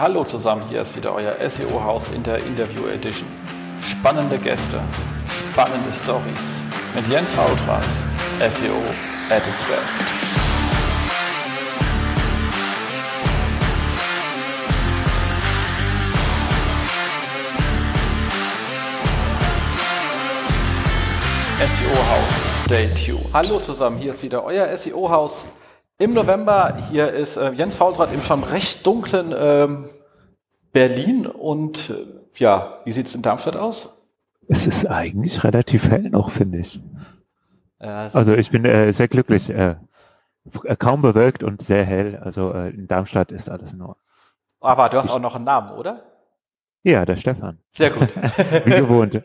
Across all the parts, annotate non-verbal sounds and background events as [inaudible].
Hallo zusammen, hier ist wieder euer SEO-Haus in der Interview Edition. Spannende Gäste, spannende Stories mit Jens Fautrat, SEO at its best. SEO-Haus, stay tuned. Hallo zusammen, hier ist wieder euer SEO-Haus im November. Hier ist äh, Jens Faultrat im schon recht dunklen ähm, Berlin. Und äh, ja, wie sieht es in Darmstadt aus? Es ist eigentlich relativ hell noch, finde ich. Ja, also ich bin äh, sehr glücklich. Äh, kaum bewölkt und sehr hell. Also äh, in Darmstadt ist alles in Ordnung. Aber du hast auch noch einen Namen, oder? Ja, der Stefan. Sehr gut. [laughs] Wie gewohnt. [laughs]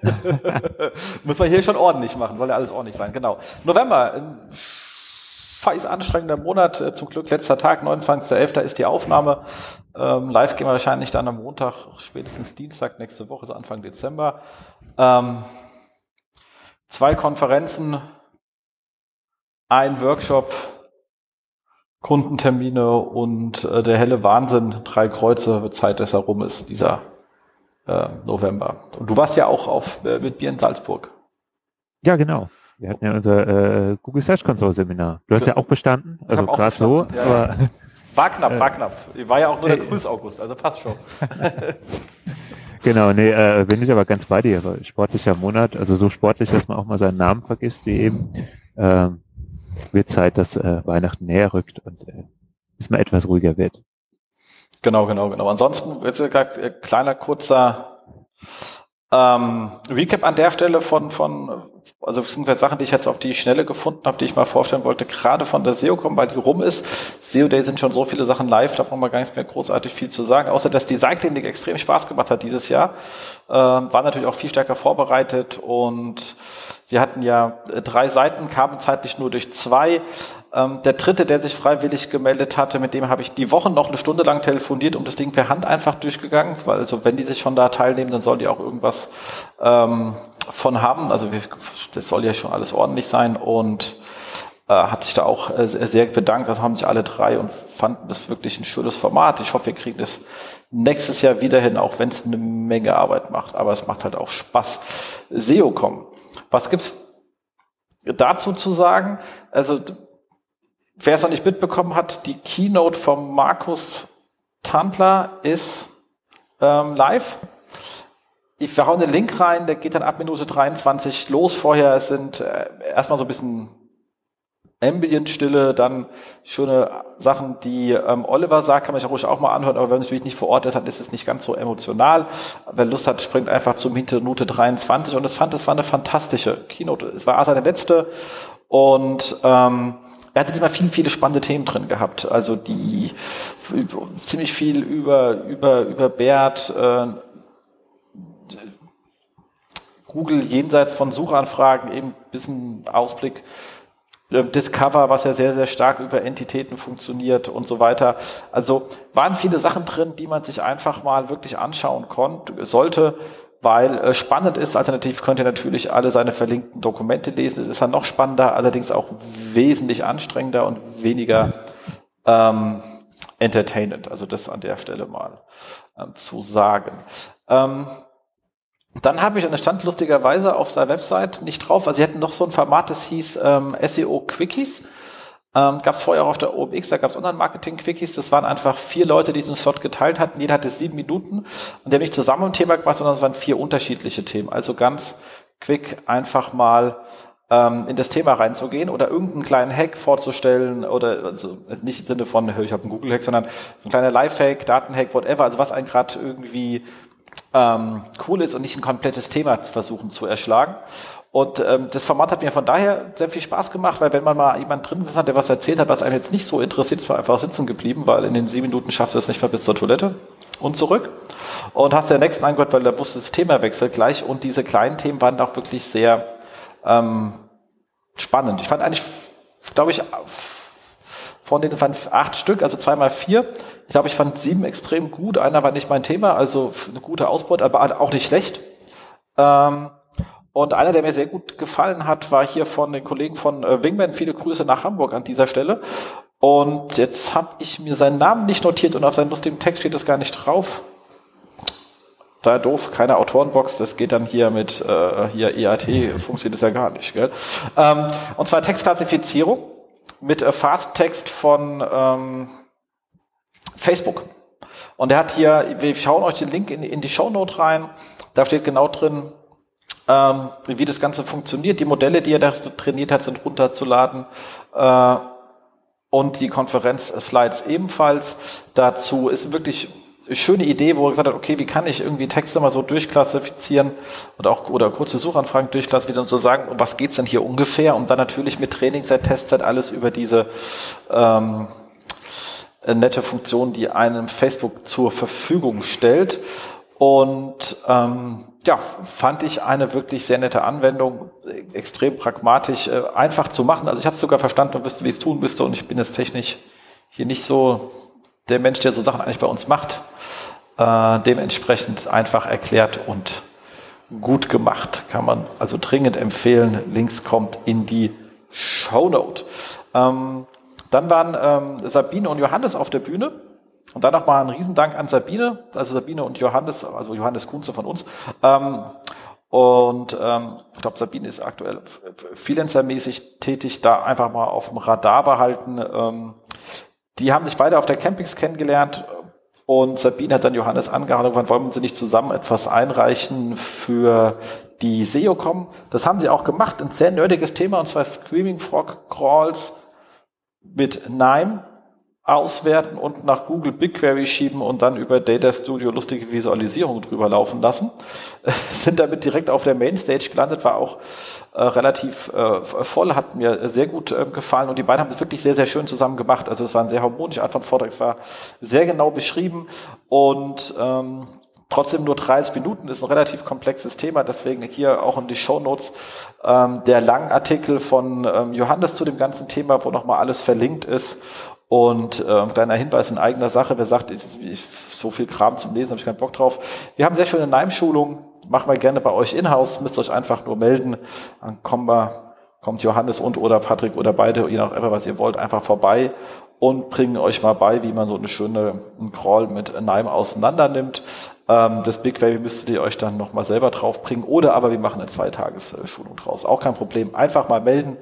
Muss man hier schon ordentlich machen, soll ja alles ordentlich sein, genau. November, scheiß anstrengender Monat. Äh, zum Glück letzter Tag, 29.11. ist die Aufnahme. Ähm, live gehen wir wahrscheinlich dann am Montag, spätestens Dienstag nächste Woche, so Anfang Dezember. Ähm, zwei Konferenzen, ein Workshop, Kundentermine und äh, der helle Wahnsinn. Drei Kreuze, wird Zeit, dass er rum ist, dieser äh, November. Und du warst ja auch auf, äh, mit Bier in Salzburg. Ja, genau. Wir hatten ja unser äh, Google Search Console Seminar. Du hast ja auch bestanden, also gerade so. Ja, aber, [laughs] war knapp, war knapp. War ja auch nur der Grüß August, also passt schon. [laughs] genau, nee, äh, bin ich aber ganz bei dir. Sportlicher Monat, also so sportlich, dass man auch mal seinen Namen vergisst, wie eben. Äh, wird Zeit, dass äh, Weihnachten näher rückt und äh, es mal etwas ruhiger wird. Genau, genau, genau. Ansonsten, jetzt äh, kleiner kurzer ähm, Recap an der Stelle von, von also sind Sachen, die ich jetzt auf die Schnelle gefunden habe, die ich mal vorstellen wollte, gerade von der SEO-Com, weil die rum ist. SEO Day sind schon so viele Sachen live, da brauchen wir gar nicht mehr großartig viel zu sagen, außer dass die Seitenklinik extrem Spaß gemacht hat dieses Jahr. Ähm, war natürlich auch viel stärker vorbereitet und wir hatten ja drei Seiten, kamen zeitlich nur durch zwei. Ähm, der dritte, der sich freiwillig gemeldet hatte, mit dem habe ich die Woche noch eine Stunde lang telefoniert, um das Ding per Hand einfach durchgegangen, weil also wenn die sich schon da teilnehmen, dann sollen die auch irgendwas ähm, von haben. Also wir, das soll ja schon alles ordentlich sein und äh, hat sich da auch äh, sehr bedankt. Das haben sich alle drei und fanden das wirklich ein schönes Format. Ich hoffe, wir kriegen das nächstes Jahr wieder hin, auch wenn es eine Menge Arbeit macht. Aber es macht halt auch Spaß. SEO kommen. Was gibt's dazu zu sagen? Also wer es noch nicht mitbekommen hat, die Keynote von Markus Tandler ist ähm, live ich verhaue den Link rein, der geht dann ab Minute 23 los. Vorher sind äh, erstmal so ein bisschen Ambient-Stille, dann schöne Sachen, die ähm, Oliver sagt, kann man sich ruhig auch mal anhören, aber wenn man natürlich nicht vor Ort ist, dann ist es nicht ganz so emotional. Wer Lust hat, springt einfach zum Minute 23 und es fand, es war eine fantastische Keynote. Es war seine letzte und ähm, er hatte diesmal viele, viele spannende Themen drin gehabt. Also die ziemlich viel über, über, über Bert, äh, Google jenseits von Suchanfragen eben ein bisschen Ausblick. Ähm, Discover, was ja sehr, sehr stark über Entitäten funktioniert und so weiter. Also waren viele Sachen drin, die man sich einfach mal wirklich anschauen konnte, sollte, weil äh, spannend ist. Alternativ könnt ihr natürlich alle seine verlinkten Dokumente lesen. Es ist dann noch spannender, allerdings auch wesentlich anstrengender und weniger ähm, entertainend. Also das an der Stelle mal ähm, zu sagen. Ähm, dann habe ich, und es stand lustigerweise auf seiner Website nicht drauf, also sie hatten noch so ein Format, das hieß ähm, SEO Quickies. Ähm, gab es vorher auch auf der OMX, da gab es Online-Marketing-Quickies. Das waren einfach vier Leute, die diesen Slot geteilt hatten. Jeder hatte sieben Minuten und haben nicht zusammen ein Thema gemacht, sondern es waren vier unterschiedliche Themen. Also ganz quick einfach mal ähm, in das Thema reinzugehen oder irgendeinen kleinen Hack vorzustellen oder also nicht im Sinne von, ich habe einen Google-Hack, sondern so ein kleiner Live-Hack, Daten-Hack, whatever, also was einen gerade irgendwie ähm, cool ist und nicht ein komplettes Thema versuchen zu erschlagen. Und ähm, das Format hat mir von daher sehr viel Spaß gemacht, weil wenn man mal jemand drin ist, hat, der was erzählt hat, was einen jetzt nicht so interessiert, ist man einfach sitzen geblieben, weil in den sieben Minuten schaffst du es nicht mal bis zur Toilette und zurück. Und hast den nächsten angehört, weil da wusste das Thema wechselt gleich. Und diese kleinen Themen waren auch wirklich sehr ähm, spannend. Ich fand eigentlich, glaube ich, von denen waren acht Stück, also zweimal vier. Ich glaube, ich fand sieben extrem gut. Einer war nicht mein Thema, also eine gute Ausbeute, aber auch nicht schlecht. Ähm, und einer, der mir sehr gut gefallen hat, war hier von den Kollegen von äh, Wingman. Viele Grüße nach Hamburg an dieser Stelle. Und jetzt habe ich mir seinen Namen nicht notiert und auf seinem lustigen Text steht das gar nicht drauf. Da doof, keine Autorenbox, das geht dann hier mit äh, hier EAT, funktioniert das ja gar nicht. Gell? Ähm, und zwar Textklassifizierung mit Fast Text von ähm, Facebook. Und er hat hier, wir schauen euch den Link in, in die Show Note rein. Da steht genau drin, ähm, wie das Ganze funktioniert. Die Modelle, die er da trainiert hat, sind runterzuladen. Äh, und die Konferenz-Slides ebenfalls. Dazu ist wirklich schöne Idee, wo er gesagt hat, okay, wie kann ich irgendwie Texte mal so durchklassifizieren und auch oder kurze Suchanfragen durchklassifizieren und so sagen, was geht's denn hier ungefähr? Und dann natürlich mit Trainingszeit, Testzeit alles über diese ähm, nette Funktion, die einem Facebook zur Verfügung stellt. Und ähm, ja, fand ich eine wirklich sehr nette Anwendung, extrem pragmatisch, äh, einfach zu machen. Also ich habe es sogar verstanden und wüsste, wie es tun müsste. Und ich bin jetzt technisch hier nicht so der Mensch, der so Sachen eigentlich bei uns macht. Äh, dementsprechend einfach erklärt und gut gemacht. Kann man also dringend empfehlen. Links kommt in die Shownote. Ähm, dann waren ähm, Sabine und Johannes auf der Bühne. Und dann nochmal ein Riesendank an Sabine, also Sabine und Johannes, also Johannes Kunze von uns. Ähm, und ähm, ich glaube, Sabine ist aktuell freelancermäßig tätig, da einfach mal auf dem Radar behalten. Ähm, die haben sich beide auf der Campings kennengelernt und Sabine hat dann Johannes angehauen, wann wollen sie nicht zusammen etwas einreichen für die SEOCom. Das haben sie auch gemacht, ein sehr nerdiges Thema, und zwar Screaming Frog Crawls mit NIME auswerten und nach Google BigQuery schieben und dann über Data Studio lustige Visualisierungen drüber laufen lassen. [laughs] Sind damit direkt auf der Mainstage gelandet, war auch äh, relativ äh, voll, hat mir sehr gut äh, gefallen und die beiden haben es wirklich sehr, sehr schön zusammen gemacht. Also es war ein sehr harmonischer Art von Vortrag, es war sehr genau beschrieben und ähm, Trotzdem nur 30 Minuten ist ein relativ komplexes Thema, deswegen hier auch in die Show Notes ähm, der Langartikel von ähm, Johannes zu dem ganzen Thema, wo nochmal alles verlinkt ist. Und äh, kleiner Hinweis in eigener Sache, wer sagt, ich, ich, so viel Kram zum Lesen, habe ich keinen Bock drauf. Wir haben sehr schöne Neim-Schulungen, machen wir gerne bei euch in-house, müsst euch einfach nur melden. Dann kommen wir, kommt Johannes und oder Patrick oder beide, je nachdem, was ihr wollt, einfach vorbei und bringen euch mal bei, wie man so eine schöne einen Crawl mit Nime auseinander nimmt. Ähm, das BigQuery müsstet ihr euch dann nochmal selber draufbringen oder aber wir machen eine Zweitagesschulung draus. Auch kein Problem. Einfach mal melden.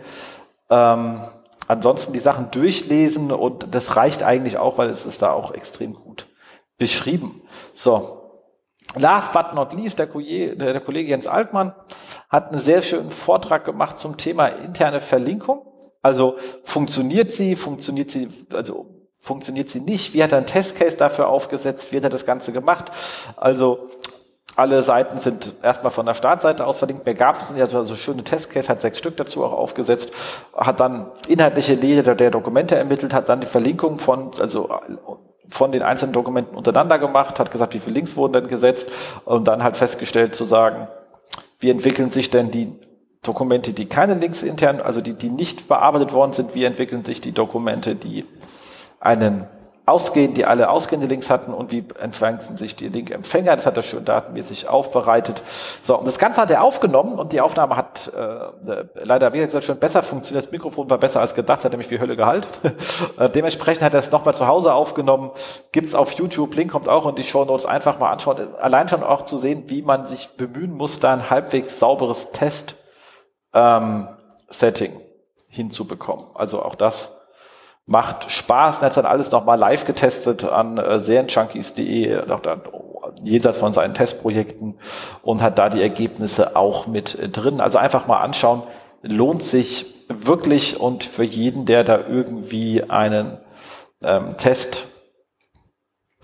Ähm, ansonsten die Sachen durchlesen und das reicht eigentlich auch, weil es ist da auch extrem gut beschrieben. So. Last but not least, der, Kollege, der Kollege Jens Altmann hat einen sehr schönen Vortrag gemacht zum Thema interne Verlinkung. Also funktioniert sie, funktioniert sie, also funktioniert sie nicht? Wie hat er einen Testcase dafür aufgesetzt? Wie hat er das Ganze gemacht? Also alle Seiten sind erstmal von der Startseite aus verlinkt. Mir gab es ja so also schöne Testcase, hat sechs Stück dazu auch aufgesetzt, hat dann inhaltliche Lehre der Dokumente ermittelt, hat dann die Verlinkung von, also von den einzelnen Dokumenten untereinander gemacht, hat gesagt, wie viele Links wurden denn gesetzt und dann halt festgestellt zu sagen, wie entwickeln sich denn die Dokumente, die keine Links intern, also die, die nicht bearbeitet worden sind, wie entwickeln sich die Dokumente, die einen ausgehen, die alle ausgehende Links hatten und wie entfernten sich die Link-Empfänger. Das hat er schön datenmäßig aufbereitet. So, und das Ganze hat er aufgenommen und die Aufnahme hat äh, leider, wie gesagt, schon besser funktioniert. Das Mikrofon war besser als gedacht, hat nämlich wie Hölle Gehalt. [laughs] Äh, dementsprechend hat er es nochmal zu Hause aufgenommen. Gibt's auf YouTube, Link kommt auch in die Show Notes. Einfach mal anschauen. Allein schon auch zu sehen, wie man sich bemühen muss, da ein halbwegs sauberes Test ähm, hinzubekommen. Also auch das macht Spaß. Er hat dann alles nochmal live getestet an äh, serienjunkies.de, jenseits von seinen Testprojekten und hat da die Ergebnisse auch mit drin. Also einfach mal anschauen. Lohnt sich wirklich und für jeden, der da irgendwie einen ähm, Test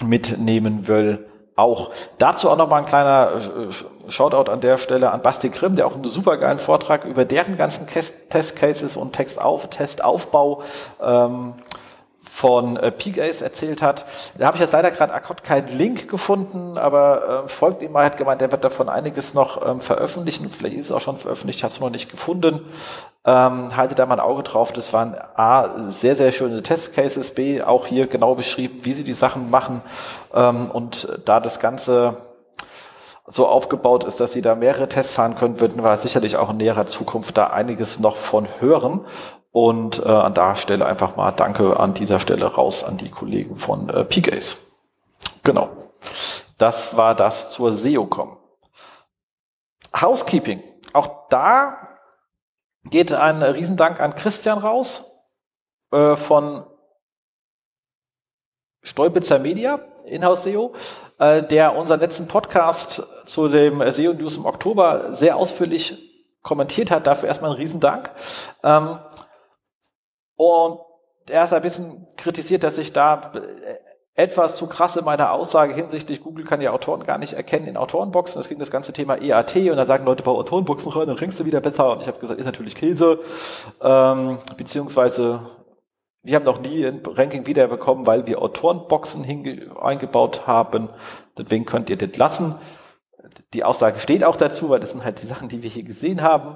mitnehmen will, auch. Dazu auch nochmal ein kleiner äh, Shoutout an der Stelle an Basti Grimm, der auch einen supergeilen Vortrag über deren ganzen Testcases und Textauf, Testaufbau ähm, von äh, Peagace erzählt hat. Da habe ich jetzt leider gerade akut keinen Link gefunden, aber äh, folgt ihm mal, hat gemeint, der wird davon einiges noch ähm, veröffentlichen. Vielleicht ist es auch schon veröffentlicht, ich habe es noch nicht gefunden. Ähm, haltet da mal ein Auge drauf. Das waren A, sehr, sehr schöne Testcases, B, auch hier genau beschrieben, wie sie die Sachen machen. Ähm, und da das Ganze so aufgebaut ist, dass Sie da mehrere Tests fahren können, würden wir sicherlich auch in näherer Zukunft da einiges noch von hören. Und äh, an der Stelle einfach mal Danke an dieser Stelle raus an die Kollegen von äh, PGAs. Genau. Das war das zur SEOCom. Housekeeping. Auch da geht ein Riesendank an Christian raus äh, von Stolpitzer Media, Inhouse SEO, äh, der unseren letzten Podcast zu dem SEO News im Oktober sehr ausführlich kommentiert hat. Dafür erstmal ein Riesendank. Ähm, und er ist ein bisschen kritisiert, dass ich da etwas zu krass in meiner Aussage hinsichtlich Google kann ja Autoren gar nicht erkennen in Autorenboxen. Es ging das ganze Thema EAT und dann sagen Leute, bau Autorenboxen [laughs] rein, dann kriegst du wieder besser. Und ich habe gesagt, ist natürlich Käse. Ähm, beziehungsweise wir haben noch nie ein Ranking wiederbekommen, weil wir Autorenboxen eingebaut haben. Deswegen könnt ihr das lassen. Die Aussage steht auch dazu, weil das sind halt die Sachen, die wir hier gesehen haben.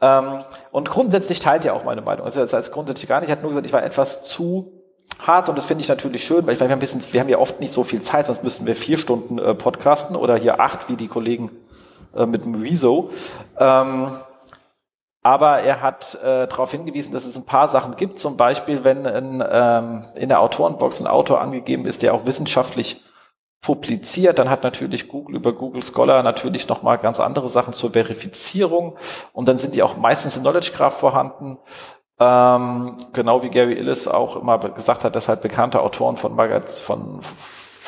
Ähm, und grundsätzlich teilt ja auch meine Meinung. Also das heißt grundsätzlich gar nicht. Ich hatte nur gesagt, ich war etwas zu hart und das finde ich natürlich schön, weil ich meine, wir haben, bisschen, wir haben ja oft nicht so viel Zeit, sonst müssten wir vier Stunden äh, podcasten oder hier acht, wie die Kollegen äh, mit dem Rezo. Ähm, aber er hat äh, darauf hingewiesen, dass es ein paar Sachen gibt. Zum Beispiel, wenn in, ähm, in der Autorenbox ein Autor angegeben ist, der auch wissenschaftlich publiziert, dann hat natürlich Google über Google Scholar natürlich nochmal ganz andere Sachen zur Verifizierung und dann sind die auch meistens im Knowledge Graph vorhanden. Ähm, genau wie Gary Illis auch immer gesagt hat, dass halt bekannte Autoren von Magaz, von,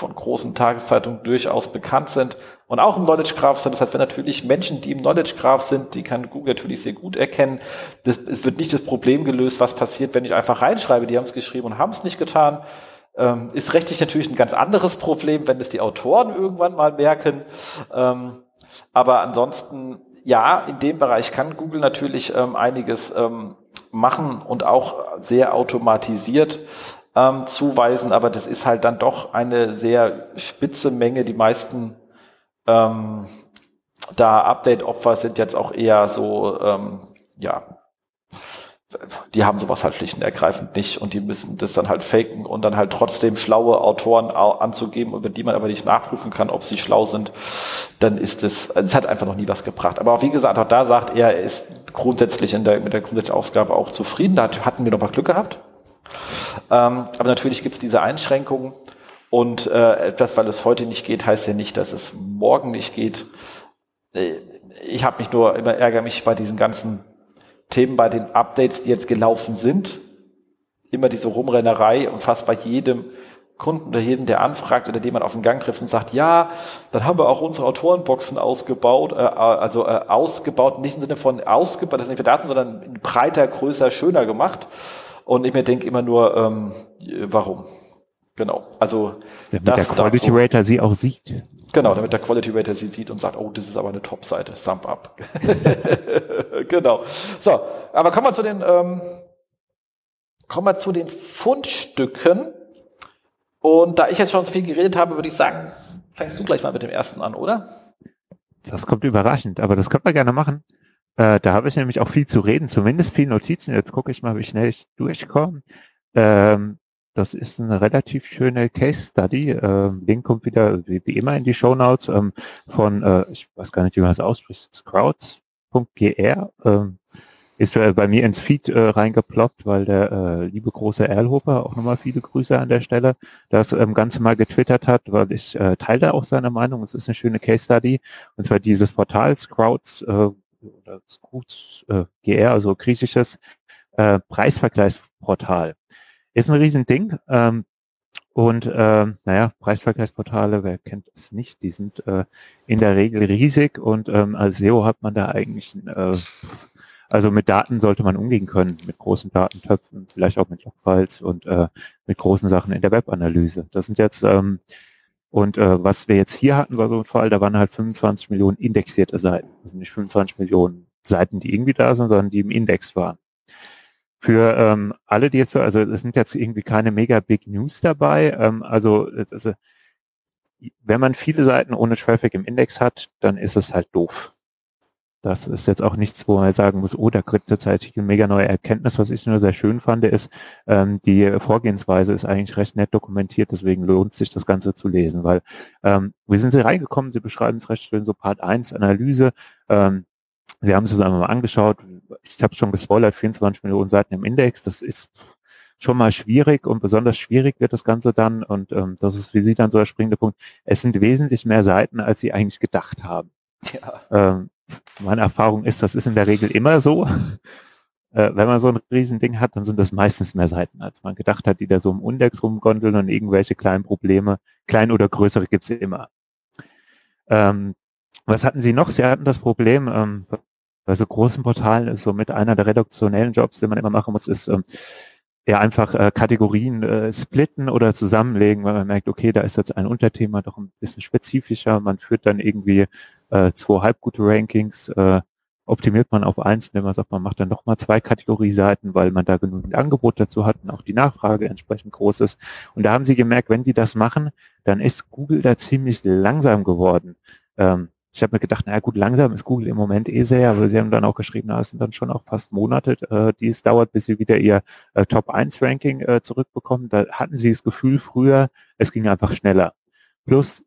von großen Tageszeitungen durchaus bekannt sind und auch im Knowledge Graph sind. Das heißt, wenn natürlich Menschen, die im Knowledge Graph sind, die kann Google natürlich sehr gut erkennen. Das, es wird nicht das Problem gelöst, was passiert, wenn ich einfach reinschreibe, die haben es geschrieben und haben es nicht getan. Ähm, ist rechtlich natürlich ein ganz anderes Problem, wenn es die Autoren irgendwann mal merken. Ähm, aber ansonsten, ja, in dem Bereich kann Google natürlich ähm, einiges ähm, machen und auch sehr automatisiert ähm, zuweisen, aber das ist halt dann doch eine sehr spitze Menge. Die meisten ähm, da Update-Opfer sind jetzt auch eher so, ähm, ja, die haben sowas halt schlicht und ergreifend nicht und die müssen das dann halt faken und dann halt trotzdem schlaue Autoren anzugeben, über die man aber nicht nachprüfen kann, ob sie schlau sind, dann ist es, also es hat einfach noch nie was gebracht. Aber wie gesagt, auch da sagt er, er ist grundsätzlich in der, mit der grundsätzlichen Ausgabe auch zufrieden. Da hatten wir noch mal Glück gehabt. Ähm, aber natürlich gibt es diese Einschränkungen und äh, etwas, weil es heute nicht geht, heißt ja nicht, dass es morgen nicht geht. Äh, ich habe mich nur immer ärgere mich bei diesen ganzen Themen, bei den Updates, die jetzt gelaufen sind. Immer diese Rumrennerei und fast bei jedem Kunden oder jedem, der anfragt oder den man auf den Gang trifft und sagt, ja, dann haben wir auch unsere Autorenboxen ausgebaut, äh, also äh, ausgebaut, nicht im Sinne von ausgebaut, das ist nicht für Daten, sondern breiter, größer, schöner gemacht. Und ich mir denke immer nur, ähm, warum? Genau. Also damit das der Quality dazu. Rater sie auch sieht. Genau, damit der Quality Rater sie sieht und sagt, oh, das ist aber eine Top-Seite, Thumb up. [laughs] genau. So, aber kommen wir zu den ähm, kommen wir zu den Fundstücken. Und da ich jetzt schon so viel geredet habe, würde ich sagen, fängst du gleich mal mit dem ersten an, oder? Das kommt überraschend, aber das können wir gerne machen. Äh, da habe ich nämlich auch viel zu reden, zumindest viel Notizen. Jetzt gucke ich mal, wie schnell ich durchkomme. Ähm, das ist eine relativ schöne Case Study. Ähm, Link kommt wieder wie, wie immer in die Show Notes ähm, von, äh, ich weiß gar nicht, wie man das ausspricht, scrouts.gr. Ähm, ist äh, bei mir ins Feed äh, reingeploppt, weil der äh, liebe große Erlhofer, auch nochmal viele Grüße an der Stelle, das ähm, Ganze mal getwittert hat, weil ich äh, teile auch seine Meinung. Es ist eine schöne Case Study. Und zwar dieses Portal Scrouts äh, oder äh, GR, also griechisches äh, Preisvergleichsportal. Ist ein Riesending. Ähm, und ähm, naja, Preisvergleichsportale, wer kennt es nicht, die sind äh, in der Regel riesig und ähm, als SEO hat man da eigentlich, äh, also mit Daten sollte man umgehen können, mit großen Datentöpfen, vielleicht auch mit Logfiles und äh, mit großen Sachen in der Webanalyse. Das sind jetzt, ähm, und äh, was wir jetzt hier hatten, war so ein Fall, da waren halt 25 Millionen indexierte Seiten. Also nicht 25 Millionen Seiten, die irgendwie da sind, sondern die im Index waren. Für ähm, alle, die jetzt, also es sind jetzt irgendwie keine mega Big News dabei. Ähm, also, also wenn man viele Seiten ohne Traffic im Index hat, dann ist es halt doof. Das ist jetzt auch nichts, wo man sagen muss, oh, da kriegt jetzt eine mega neue Erkenntnis. Was ich nur sehr schön fand, ist, ähm, die Vorgehensweise ist eigentlich recht nett dokumentiert, deswegen lohnt sich das Ganze zu lesen, weil ähm, wie sind Sie reingekommen? Sie beschreiben es recht schön, so Part 1 Analyse. Ähm, Sie haben es uns einmal mal angeschaut. Ich habe schon gespoilert, 24 Millionen Seiten im Index. Das ist schon mal schwierig und besonders schwierig wird das Ganze dann. Und ähm, das ist wie Sie dann so der springende Punkt. Es sind wesentlich mehr Seiten, als Sie eigentlich gedacht haben. Ja. Ähm, meine Erfahrung ist, das ist in der Regel immer so. Äh, wenn man so ein Riesending hat, dann sind das meistens mehr Seiten, als man gedacht hat, die da so im Index rumgondeln und irgendwelche kleinen Probleme, klein oder größere gibt es immer. Ähm, was hatten Sie noch? Sie hatten das Problem, ähm, bei so großen Portalen ist so mit einer der reduktionellen Jobs, die man immer machen muss, ist ähm, ja einfach äh, Kategorien äh, splitten oder zusammenlegen, weil man merkt, okay, da ist jetzt ein Unterthema doch ein bisschen spezifischer. Man führt dann irgendwie äh, zwei halbgute Rankings, äh, optimiert man auf eins, indem man sagt, man macht dann nochmal zwei Kategorieseiten, weil man da genügend Angebot dazu hat und auch die Nachfrage entsprechend groß ist. Und da haben sie gemerkt, wenn sie das machen, dann ist Google da ziemlich langsam geworden. Ähm, ich habe mir gedacht, naja gut, langsam ist Google im Moment eh sehr, aber sie haben dann auch geschrieben, na, es sind dann schon auch fast Monate, äh, die es dauert, bis sie wieder ihr äh, Top-1-Ranking äh, zurückbekommen. Da hatten sie das Gefühl früher, es ging einfach schneller. Plus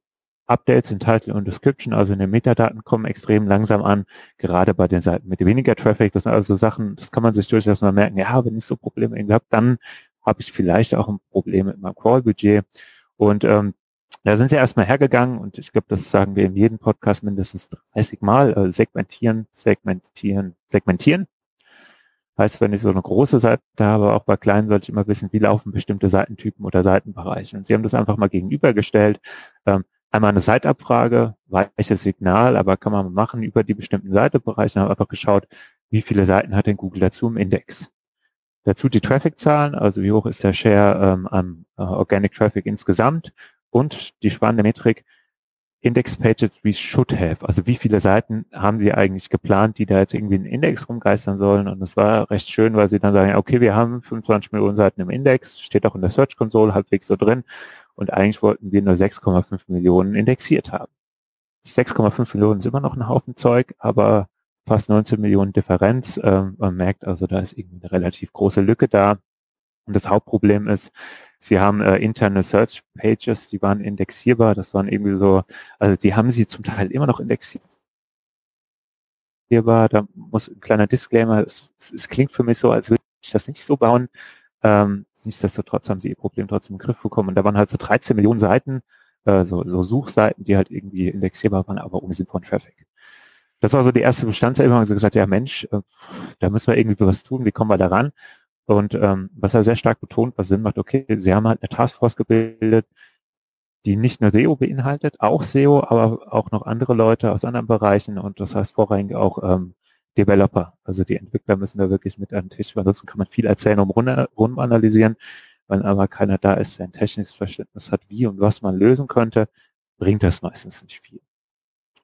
Updates in Title und Description, also in den Metadaten, kommen extrem langsam an, gerade bei den Seiten mit weniger Traffic. Das sind also Sachen, das kann man sich durchaus mal merken, ja, wenn ich so Probleme habe, dann habe ich vielleicht auch ein Problem mit meinem Crawl-Budget. Und ähm, da sind sie erstmal hergegangen und ich glaube, das sagen wir in jedem Podcast mindestens 30 Mal, äh, segmentieren, segmentieren, segmentieren. Heißt, wenn ich so eine große Seite habe, auch bei kleinen sollte ich immer wissen, wie laufen bestimmte Seitentypen oder Seitenbereiche. Und sie haben das einfach mal gegenübergestellt. Ähm, einmal eine Seitabfrage, weiches Signal, aber kann man machen über die bestimmten Seitenbereiche. Haben einfach geschaut, wie viele Seiten hat denn Google dazu im Index. Dazu die Traffic-Zahlen, also wie hoch ist der Share ähm, am äh, Organic Traffic insgesamt und die spannende Metrik Index Pages we should have. Also wie viele Seiten haben Sie eigentlich geplant, die da jetzt irgendwie in den Index rumgeistern sollen? Und das war recht schön, weil Sie dann sagen, okay, wir haben 25 Millionen Seiten im Index, steht auch in der Search Console halbwegs so drin. Und eigentlich wollten wir nur 6,5 Millionen indexiert haben. 6,5 Millionen ist immer noch ein Haufen Zeug, aber fast 19 Millionen Differenz. Ähm, man merkt also, da ist irgendwie eine relativ große Lücke da. Und das Hauptproblem ist, Sie haben äh, interne Search Pages, die waren indexierbar. Das waren irgendwie so, also die haben sie zum Teil immer noch indexierbar. Da muss ein kleiner Disclaimer, es, es, es klingt für mich so, als würde ich das nicht so bauen. Ähm, nichtsdestotrotz haben sie ihr Problem trotzdem im Griff bekommen. Und da waren halt so 13 Millionen Seiten, äh, so, so Suchseiten, die halt irgendwie indexierbar waren, aber ohne Sinn von Traffic. Das war so die erste Bestandsaufnahme. Also gesagt, ja Mensch, äh, da müssen wir irgendwie was tun. Wie kommen wir da ran? Und ähm, was er sehr stark betont, was Sinn macht, okay, sie haben halt eine Taskforce gebildet, die nicht nur SEO beinhaltet, auch SEO, aber auch noch andere Leute aus anderen Bereichen und das heißt vorrangig auch ähm, Developer. Also die Entwickler müssen da wirklich mit an den Tisch. Ansonsten kann man viel erzählen, um rum analysieren. Wenn aber keiner da ist, der ein technisches Verständnis hat, wie und was man lösen könnte, bringt das meistens nicht viel.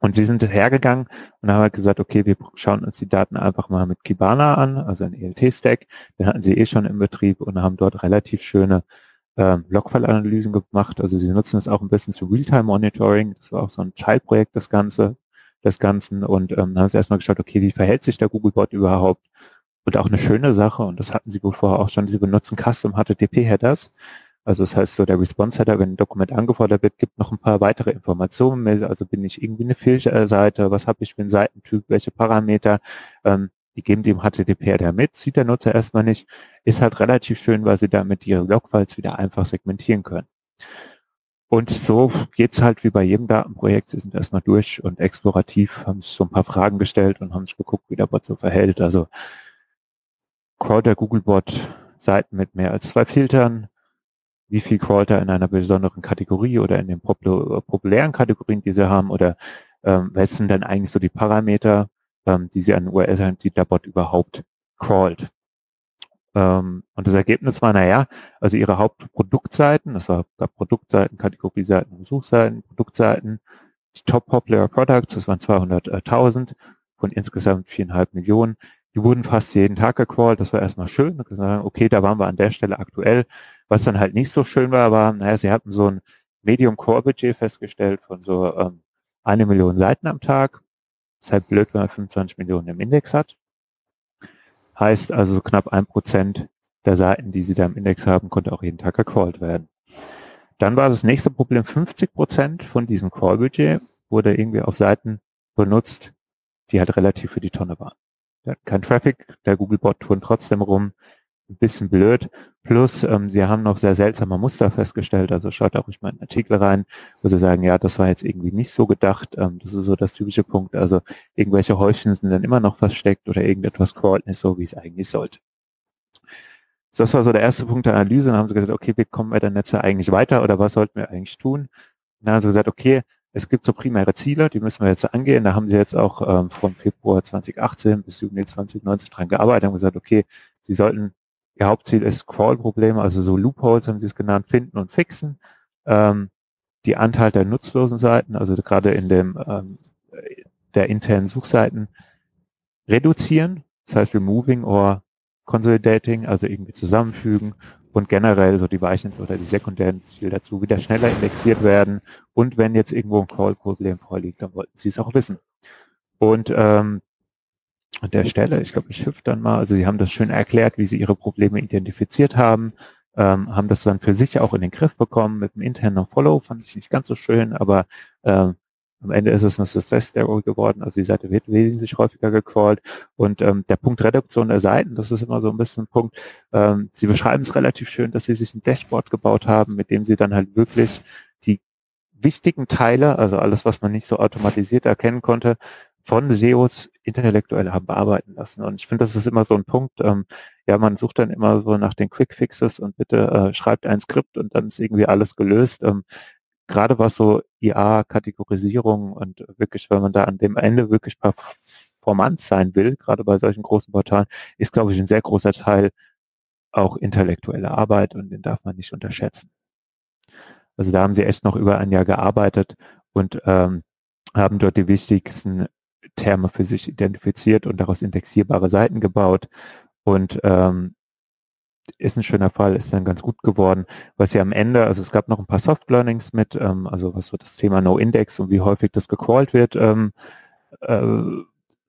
Und sie sind hergegangen und haben halt gesagt, okay, wir schauen uns die Daten einfach mal mit Kibana an, also ein ELT-Stack. Den hatten sie eh schon im Betrieb und haben dort relativ schöne ähm, Logfile-Analysen gemacht. Also sie nutzen es auch ein bisschen zu Realtime-Monitoring. Das war auch so ein Child-Projekt, das Ganze, des Ganzen. Und ähm, haben sie erstmal geschaut, okay, wie verhält sich der Googlebot überhaupt? Und auch eine schöne Sache, und das hatten sie vorher auch schon, sie benutzen Custom HTTP-Headers. Also das heißt so, der Response-Header, wenn ein Dokument angefordert wird, gibt noch ein paar weitere Informationen. Also bin ich irgendwie eine Filterseite, was habe ich für einen Seitentyp, welche Parameter, ähm, die geben dem HTTP-Header mit, sieht der Nutzer erstmal nicht, ist halt relativ schön, weil sie damit ihre Logfiles wieder einfach segmentieren können. Und so geht's halt wie bei jedem Datenprojekt. Sie sind erstmal durch und explorativ, haben sich so ein paar Fragen gestellt und haben sich geguckt, wie der Bot so verhält. Also Crawl der Googlebot Seiten mit mehr als zwei Filtern, wie viel crawlt er in einer besonderen Kategorie oder in den populären Kategorien, die sie haben, oder ähm, was sind denn eigentlich so die Parameter, ähm, die sie an URL haben, die der Bot überhaupt crawlt. Ähm, und das Ergebnis war, naja, also ihre Hauptproduktseiten, das war Produktseiten, Kategorieseiten und Suchseiten, Produktseiten, die Top Popular Products, das waren 200.000 von insgesamt viereinhalb Millionen, die wurden fast jeden Tag gecrawlt, das war erstmal schön, okay, da waren wir an der Stelle aktuell, was dann halt nicht so schön war, war, naja, sie hatten so ein Medium Core Budget festgestellt von so ähm, eine Million Seiten am Tag. Ist halt blöd, wenn man 25 Millionen im Index hat. Heißt also knapp ein Prozent der Seiten, die sie da im Index haben, konnte auch jeden Tag gecrawlt werden. Dann war das nächste Problem, 50 Prozent von diesem Crawl-Budget wurde irgendwie auf Seiten benutzt, die halt relativ für die Tonne waren. Kein Traffic, der Googlebot turnt trotzdem rum, ein bisschen blöd. Plus, ähm, sie haben noch sehr seltsame Muster festgestellt. Also schaut auch nicht mal in Artikel rein, wo sie sagen, ja, das war jetzt irgendwie nicht so gedacht. Ähm, das ist so das typische Punkt. Also irgendwelche Häufchen sind dann immer noch versteckt oder irgendetwas crawlt nicht so, wie es eigentlich sollte. Das war so der erste Punkt der Analyse. Dann haben sie gesagt, okay, wie kommen wir denn jetzt eigentlich weiter oder was sollten wir eigentlich tun? dann haben sie gesagt, okay, es gibt so primäre Ziele, die müssen wir jetzt angehen. Da haben sie jetzt auch ähm, von Februar 2018 bis Juni 2019 dran gearbeitet und gesagt, okay, sie sollten, ihr Hauptziel ist Crawl-Probleme, also so Loopholes haben sie es genannt, finden und fixen. Ähm, die Anteil der nutzlosen Seiten, also gerade in dem ähm, der internen Suchseiten, reduzieren, das heißt removing or consolidating, also irgendwie zusammenfügen und generell so die Weichen oder die sekundären Ziele dazu wieder schneller indexiert werden. Und wenn jetzt irgendwo ein Call-Problem vorliegt, dann wollten sie es auch wissen. Und ähm, an der Stelle, ich glaube, ich hüpfe dann mal, also sie haben das schön erklärt, wie sie ihre Probleme identifiziert haben, ähm, haben das dann für sich auch in den Griff bekommen mit einem internen Follow, fand ich nicht ganz so schön, aber ähm, am Ende ist es eine Success Story geworden, also die Seite wird wesentlich häufiger gecrawlt und ähm, der Punkt Reduktion der Seiten, das ist immer so ein bisschen ein Punkt, ähm, sie beschreiben es relativ schön, dass sie sich ein Dashboard gebaut haben, mit dem sie dann halt wirklich die wichtigen Teile, also alles, was man nicht so automatisiert erkennen konnte, von SEOs intellektuell haben bearbeiten lassen. Und ich finde, das ist immer so ein Punkt, ähm, ja, man sucht dann immer so nach den Quick Fixes und bitte äh, schreibt ein Skript und dann ist irgendwie alles gelöst. Ähm, gerade was so IA-Kategorisierung und wirklich, wenn man da an dem Ende wirklich performant sein will, gerade bei solchen großen Portalen, ist, glaube ich, ein sehr großer Teil auch intellektuelle Arbeit und den darf man nicht unterschätzen. Also da haben sie echt noch über ein Jahr gearbeitet und ähm, haben dort die wichtigsten Terme für sich identifiziert und daraus indexierbare Seiten gebaut. Und ähm, ist ein schöner Fall, ist dann ganz gut geworden. Was ja am Ende, also es gab noch ein paar Soft Learnings mit, ähm, also was so das Thema No Index und wie häufig das gecrawlt wird, ähm, äh,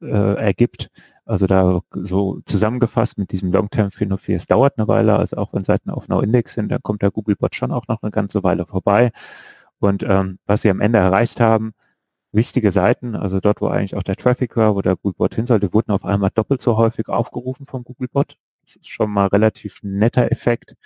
äh, ergibt. Also da so zusammengefasst mit diesem Long-Term-Phänomen, es dauert eine Weile, also auch wenn Seiten auf No Index sind, dann kommt der Googlebot schon auch noch eine ganze Weile vorbei. Und ähm, was sie am Ende erreicht haben, wichtige Seiten, also dort, wo eigentlich auch der Traffic war, wo der Googlebot hin sollte, wurden auf einmal doppelt so häufig aufgerufen vom Googlebot. Das ist schon mal relativ netter Effekt.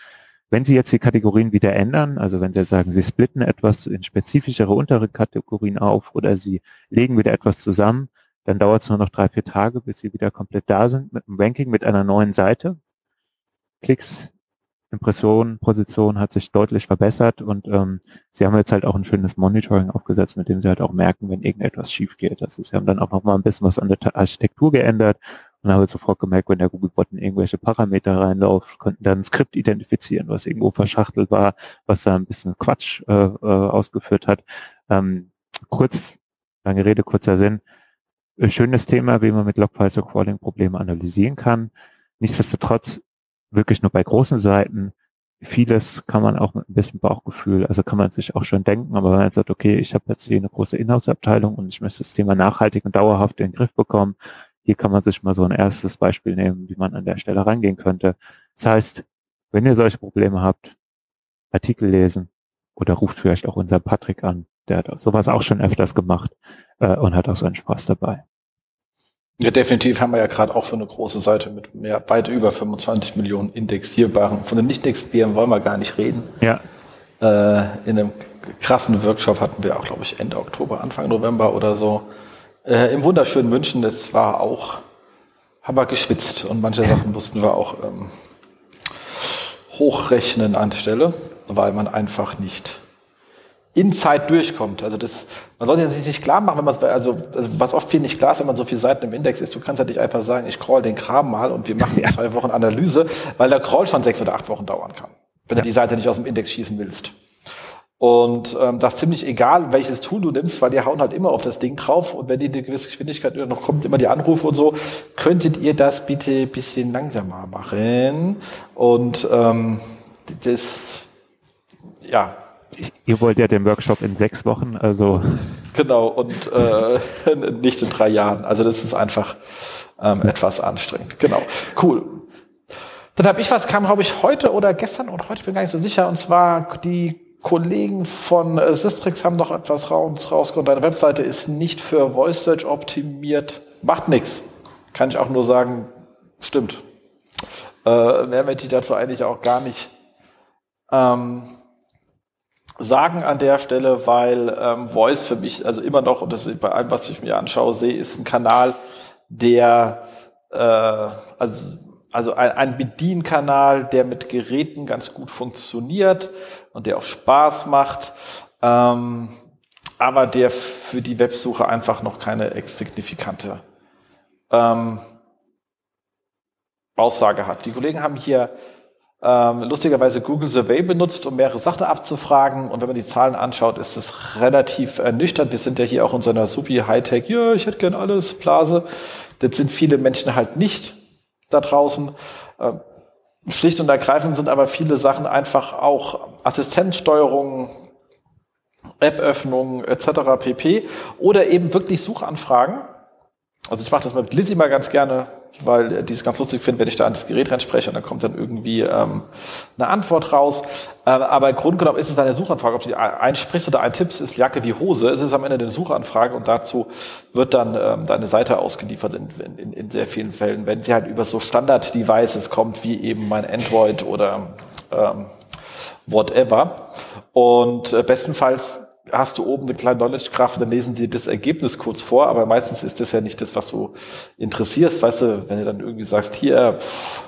Wenn Sie jetzt die Kategorien wieder ändern, also wenn Sie jetzt sagen, Sie splitten etwas in spezifischere untere Kategorien auf oder Sie legen wieder etwas zusammen, dann dauert es nur noch drei, vier Tage, bis Sie wieder komplett da sind mit einem Ranking, mit einer neuen Seite. Klicks, Impressionen, Position hat sich deutlich verbessert und ähm, Sie haben jetzt halt auch ein schönes Monitoring aufgesetzt, mit dem Sie halt auch merken, wenn irgendetwas schief geht. Also Sie haben dann auch noch mal ein bisschen was an der Architektur geändert und habe sofort gemerkt, wenn der Googlebot in irgendwelche Parameter reinläuft, konnten dann ein Skript identifizieren, was irgendwo verschachtelt war, was da ein bisschen Quatsch äh, äh, ausgeführt hat. Ähm, kurz, lange Rede, kurzer Sinn. Schönes Thema, wie man mit Logfiles und Crawling Probleme analysieren kann. Nichtsdestotrotz wirklich nur bei großen Seiten. Vieles kann man auch mit ein bisschen Bauchgefühl, also kann man sich auch schon denken, aber wenn man sagt, okay, ich habe jetzt hier eine große Inhouse-Abteilung und ich möchte das Thema nachhaltig und dauerhaft in den Griff bekommen, hier kann man sich mal so ein erstes Beispiel nehmen, wie man an der Stelle rangehen könnte. Das heißt, wenn ihr solche Probleme habt, Artikel lesen oder ruft vielleicht auch unseren Patrick an, der hat sowas auch schon öfters gemacht äh, und hat auch so einen Spaß dabei. Ja, definitiv haben wir ja gerade auch für eine große Seite mit mehr, weit über 25 Millionen indexierbaren. Von den nicht indexierbaren wollen wir gar nicht reden. Ja. Äh, in einem krassen Workshop hatten wir auch, glaube ich, Ende Oktober, Anfang November oder so äh, Im wunderschönen München, das war auch, haben wir geschwitzt und manche Sachen mussten wir auch ähm, hochrechnen an der Stelle, weil man einfach nicht in Zeit durchkommt. Also das, man sollte sich nicht klar machen, wenn man also, also was oft viel nicht klar ist, wenn man so viele Seiten im Index ist, du kannst ja nicht einfach sagen, ich crawl den Kram mal und wir machen ja. zwei Wochen Analyse, weil der Crawl schon sechs oder acht Wochen dauern kann, wenn ja. du die Seite nicht aus dem Index schießen willst. Und ähm, das ist ziemlich egal, welches Tool du nimmst, weil die hauen halt immer auf das Ding drauf und wenn die eine gewisse Geschwindigkeit noch kommt, immer die Anrufe und so, könntet ihr das bitte ein bisschen langsamer machen. Und ähm, das, ja. Ihr wollt ja den Workshop in sechs Wochen, also Genau, und äh, [laughs] nicht in drei Jahren. Also das ist einfach ähm, etwas anstrengend. Genau, cool. Dann habe ich was, kam glaube ich heute oder gestern oder heute, ich bin gar nicht so sicher, und zwar die Kollegen von äh, Sistrix haben noch etwas raus, rausgekommen. Deine Webseite ist nicht für Voice Search optimiert. Macht nichts. Kann ich auch nur sagen, stimmt. Äh, mehr möchte ich dazu eigentlich auch gar nicht ähm, sagen an der Stelle, weil ähm, Voice für mich, also immer noch, und das ist bei allem, was ich mir anschaue, sehe, ist ein Kanal, der äh, also also ein, ein Bedienkanal, der mit Geräten ganz gut funktioniert und der auch Spaß macht, ähm, aber der für die Websuche einfach noch keine signifikante ähm, Aussage hat. Die Kollegen haben hier ähm, lustigerweise Google Survey benutzt, um mehrere Sachen abzufragen. Und wenn man die Zahlen anschaut, ist es relativ ernüchternd. Wir sind ja hier auch in so einer supi Hightech, ja, ich hätte gern alles, Blase. Das sind viele Menschen halt nicht da draußen. Ähm, schlicht und ergreifend sind aber viele Sachen einfach auch Assistenzsteuerung, App-Öffnung etc. pp. Oder eben wirklich Suchanfragen also ich mache das mit Lizzie mal ganz gerne, weil die es ganz lustig findet, wenn ich da an das Gerät reinspreche und dann kommt dann irgendwie ähm, eine Antwort raus. Äh, aber im Grunde genommen ist es eine Suchanfrage. Ob du einsprichst oder eintippst, ist Jacke wie Hose. Es ist am Ende eine Suchanfrage und dazu wird dann ähm, deine Seite ausgeliefert in, in, in sehr vielen Fällen, wenn sie halt über so Standard-Devices kommt, wie eben mein Android oder ähm, whatever. Und äh, bestenfalls hast du oben eine kleine Knowledge-Graph und dann lesen sie das Ergebnis kurz vor, aber meistens ist das ja nicht das, was du interessierst. Weißt du, wenn du dann irgendwie sagst, hier pff,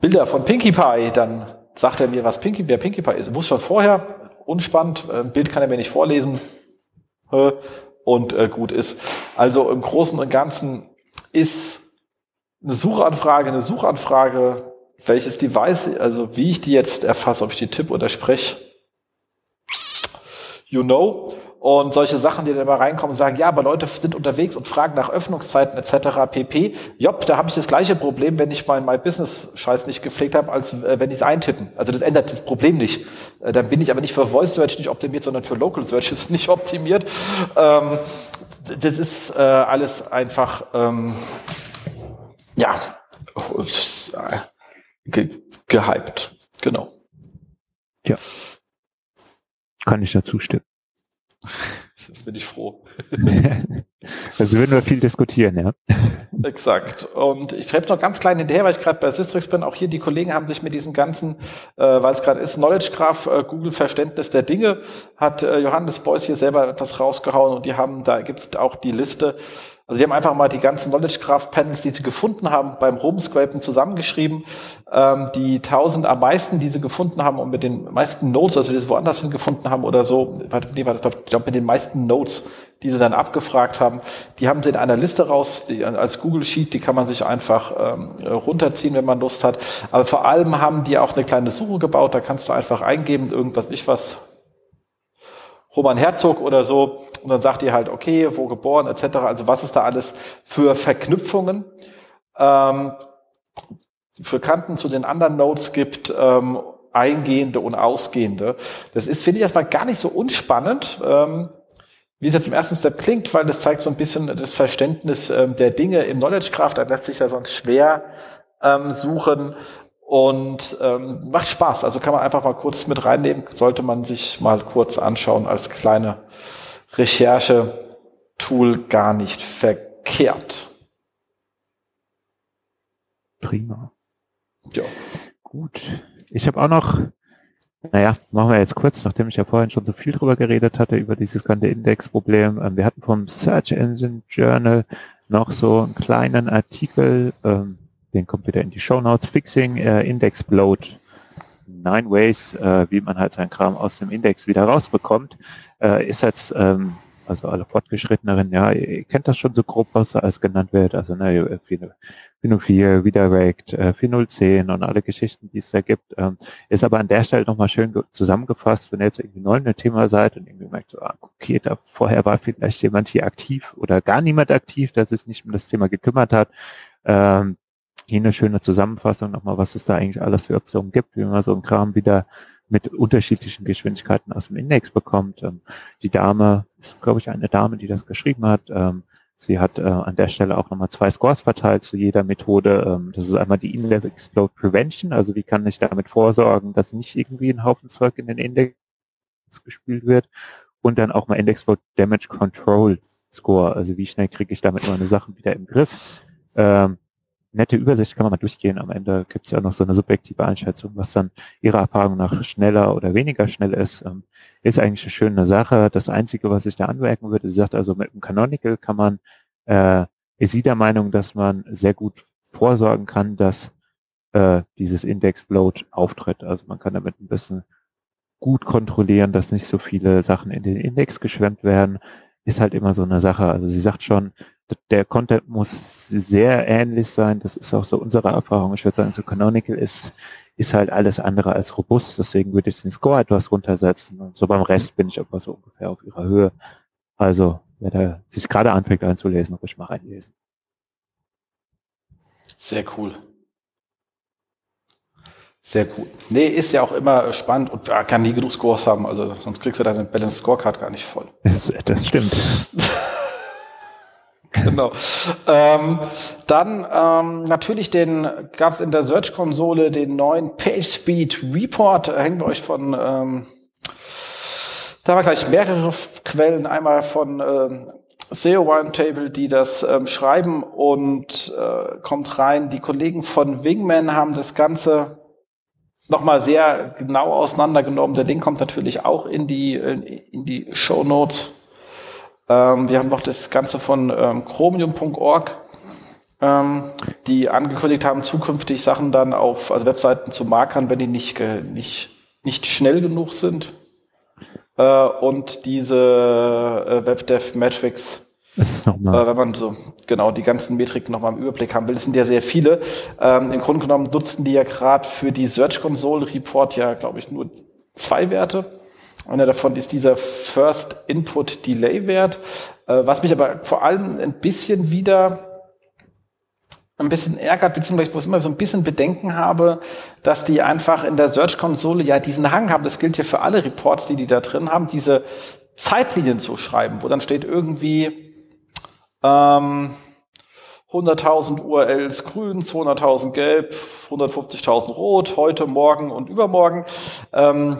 Bilder von Pinkie Pie, dann sagt er mir, was Pinkie, wer Pinkie Pie ist. Wusste schon vorher, unspannend, äh, Bild kann er mir nicht vorlesen und äh, gut ist. Also im Großen und Ganzen ist eine Suchanfrage eine Suchanfrage, welches Device, also wie ich die jetzt erfasse, ob ich die tippe oder spreche, you know. Und solche Sachen, die dann immer reinkommen sagen, ja, aber Leute sind unterwegs und fragen nach Öffnungszeiten etc. pp. Jopp, da habe ich das gleiche Problem, wenn ich mein My Business-Scheiß nicht gepflegt habe, als äh, wenn ich es eintippen. Also das ändert das Problem nicht. Äh, dann bin ich aber nicht für Voice Search nicht optimiert, sondern für Local Search ist [laughs] nicht optimiert. Ähm, das ist äh, alles einfach, ähm, ja, äh, ge gehypt. Genau. Ja. Kann ich dazu stimmen. [laughs] bin ich froh. [laughs] also würden wir viel diskutieren, ja. Exakt. Und ich schreibe noch ganz klein hinterher, weil ich gerade bei Systrix bin. Auch hier die Kollegen haben sich mit diesem ganzen, äh, weil es gerade ist, Knowledge Graph, äh, Google Verständnis der Dinge, hat äh, Johannes Beuys hier selber etwas rausgehauen und die haben, da gibt es auch die Liste also die haben einfach mal die ganzen Knowledge Graph Panels, die sie gefunden haben, beim Rumscrapen zusammengeschrieben. Ähm, die tausend am meisten, die sie gefunden haben und mit den meisten Nodes, also die sie woanders hin gefunden haben oder so, nee, war das, ich glaube, mit den meisten Nodes, die sie dann abgefragt haben, die haben sie in einer Liste raus, die, als Google Sheet, die kann man sich einfach ähm, runterziehen, wenn man Lust hat. Aber vor allem haben die auch eine kleine Suche gebaut, da kannst du einfach eingeben, irgendwas, ich was, Roman Herzog oder so. Und dann sagt ihr halt, okay, wo geboren, etc. Also was ist da alles für Verknüpfungen ähm, für Kanten zu den anderen Nodes gibt, ähm, eingehende und ausgehende. Das ist, finde ich, erstmal gar nicht so unspannend. Ähm, wie es jetzt im ersten Step klingt, weil das zeigt so ein bisschen das Verständnis ähm, der Dinge im Knowledge Graph. Da lässt sich ja sonst schwer ähm, suchen und ähm, macht Spaß. Also kann man einfach mal kurz mit reinnehmen, sollte man sich mal kurz anschauen als kleine Recherche-Tool gar nicht verkehrt. Prima. Ja. Gut. Ich habe auch noch, naja, machen wir jetzt kurz, nachdem ich ja vorhin schon so viel drüber geredet hatte, über dieses ganze Indexproblem. Ähm, wir hatten vom Search Engine Journal noch so einen kleinen Artikel, ähm, den kommt wieder in die Show Notes. Fixing äh, Index Bloat. Nine Ways, äh, wie man halt seinen Kram aus dem Index wieder rausbekommt, äh, ist jetzt, ähm, also alle Fortgeschritteneren, ja, ihr kennt das schon so grob, was da alles genannt wird. Also ne, 404, Redirect, äh, 4010 und alle Geschichten, die es da gibt. Ähm, ist aber an der Stelle nochmal schön zusammengefasst, wenn ihr jetzt irgendwie neu in dem Thema seid und irgendwie merkt so, ah, okay, da vorher war vielleicht jemand hier aktiv oder gar niemand aktiv, der sich nicht um das Thema gekümmert hat. Ähm, hier eine schöne Zusammenfassung nochmal, was es da eigentlich alles für Optionen gibt, wie man so einen Kram wieder mit unterschiedlichen Geschwindigkeiten aus dem Index bekommt. Ähm, die Dame ist, glaube ich, eine Dame, die das geschrieben hat. Ähm, sie hat äh, an der Stelle auch nochmal zwei Scores verteilt zu jeder Methode. Ähm, das ist einmal die In-Level Explode Prevention, also wie kann ich damit vorsorgen, dass nicht irgendwie ein Haufen Zeug in den Index gespielt wird. Und dann auch mal Index Explode Damage Control Score, also wie schnell kriege ich damit meine Sachen wieder im Griff. Ähm, nette Übersicht kann man mal durchgehen. Am Ende gibt es ja noch so eine subjektive Einschätzung, was dann Ihrer Erfahrung nach schneller oder weniger schnell ist. Ähm, ist eigentlich eine schöne Sache. Das Einzige, was ich da anmerken würde, sie sagt also, mit dem Canonical kann man, äh, ist sie der Meinung, dass man sehr gut vorsorgen kann, dass äh, dieses Index-Bloat auftritt. Also man kann damit ein bisschen gut kontrollieren, dass nicht so viele Sachen in den Index geschwemmt werden. Ist halt immer so eine Sache. Also sie sagt schon, der Content muss sehr ähnlich sein. Das ist auch so unsere Erfahrung. Ich würde sagen, so Canonical ist, ist halt alles andere als robust. Deswegen würde ich den Score etwas runtersetzen. Und so beim Rest bin ich aber so ungefähr auf ihrer Höhe. Also, wer da sich gerade anfängt einzulesen, ruhig mal reinlesen. Sehr cool. Sehr cool. Nee, ist ja auch immer spannend und kann nie genug Scores haben. Also sonst kriegst du deine Balance Scorecard gar nicht voll. Das, das stimmt. [laughs] [laughs] Genau. Ähm, dann ähm, natürlich den gab es in der Search-Konsole den neuen PageSpeed Report. Da hängen wir euch von ähm, da haben wir gleich mehrere Quellen. Einmal von ähm, SEO Roundtable, die das ähm, schreiben und äh, kommt rein. Die Kollegen von Wingman haben das Ganze nochmal sehr genau auseinandergenommen. Der Link kommt natürlich auch in die, in die Show Notes. Ähm, wir haben noch das Ganze von ähm, chromium.org, ähm, die angekündigt haben, zukünftig Sachen dann auf also Webseiten zu markern, wenn die nicht, nicht, nicht schnell genug sind. Äh, und diese äh, WebDev Metrics, äh, wenn man so genau die ganzen Metriken nochmal im Überblick haben will, das sind ja sehr viele. Ähm, Im Grunde genommen nutzten die ja gerade für die Search Console Report ja, glaube ich, nur zwei Werte. Einer davon ist dieser First Input Delay Wert, äh, was mich aber vor allem ein bisschen wieder ein bisschen ärgert, beziehungsweise wo ich immer so ein bisschen Bedenken habe, dass die einfach in der Search-Konsole ja diesen Hang haben, das gilt ja für alle Reports, die die da drin haben, diese Zeitlinien zu schreiben, wo dann steht irgendwie ähm, 100.000 URLs grün, 200.000 gelb, 150.000 rot, heute, morgen und übermorgen. Ähm,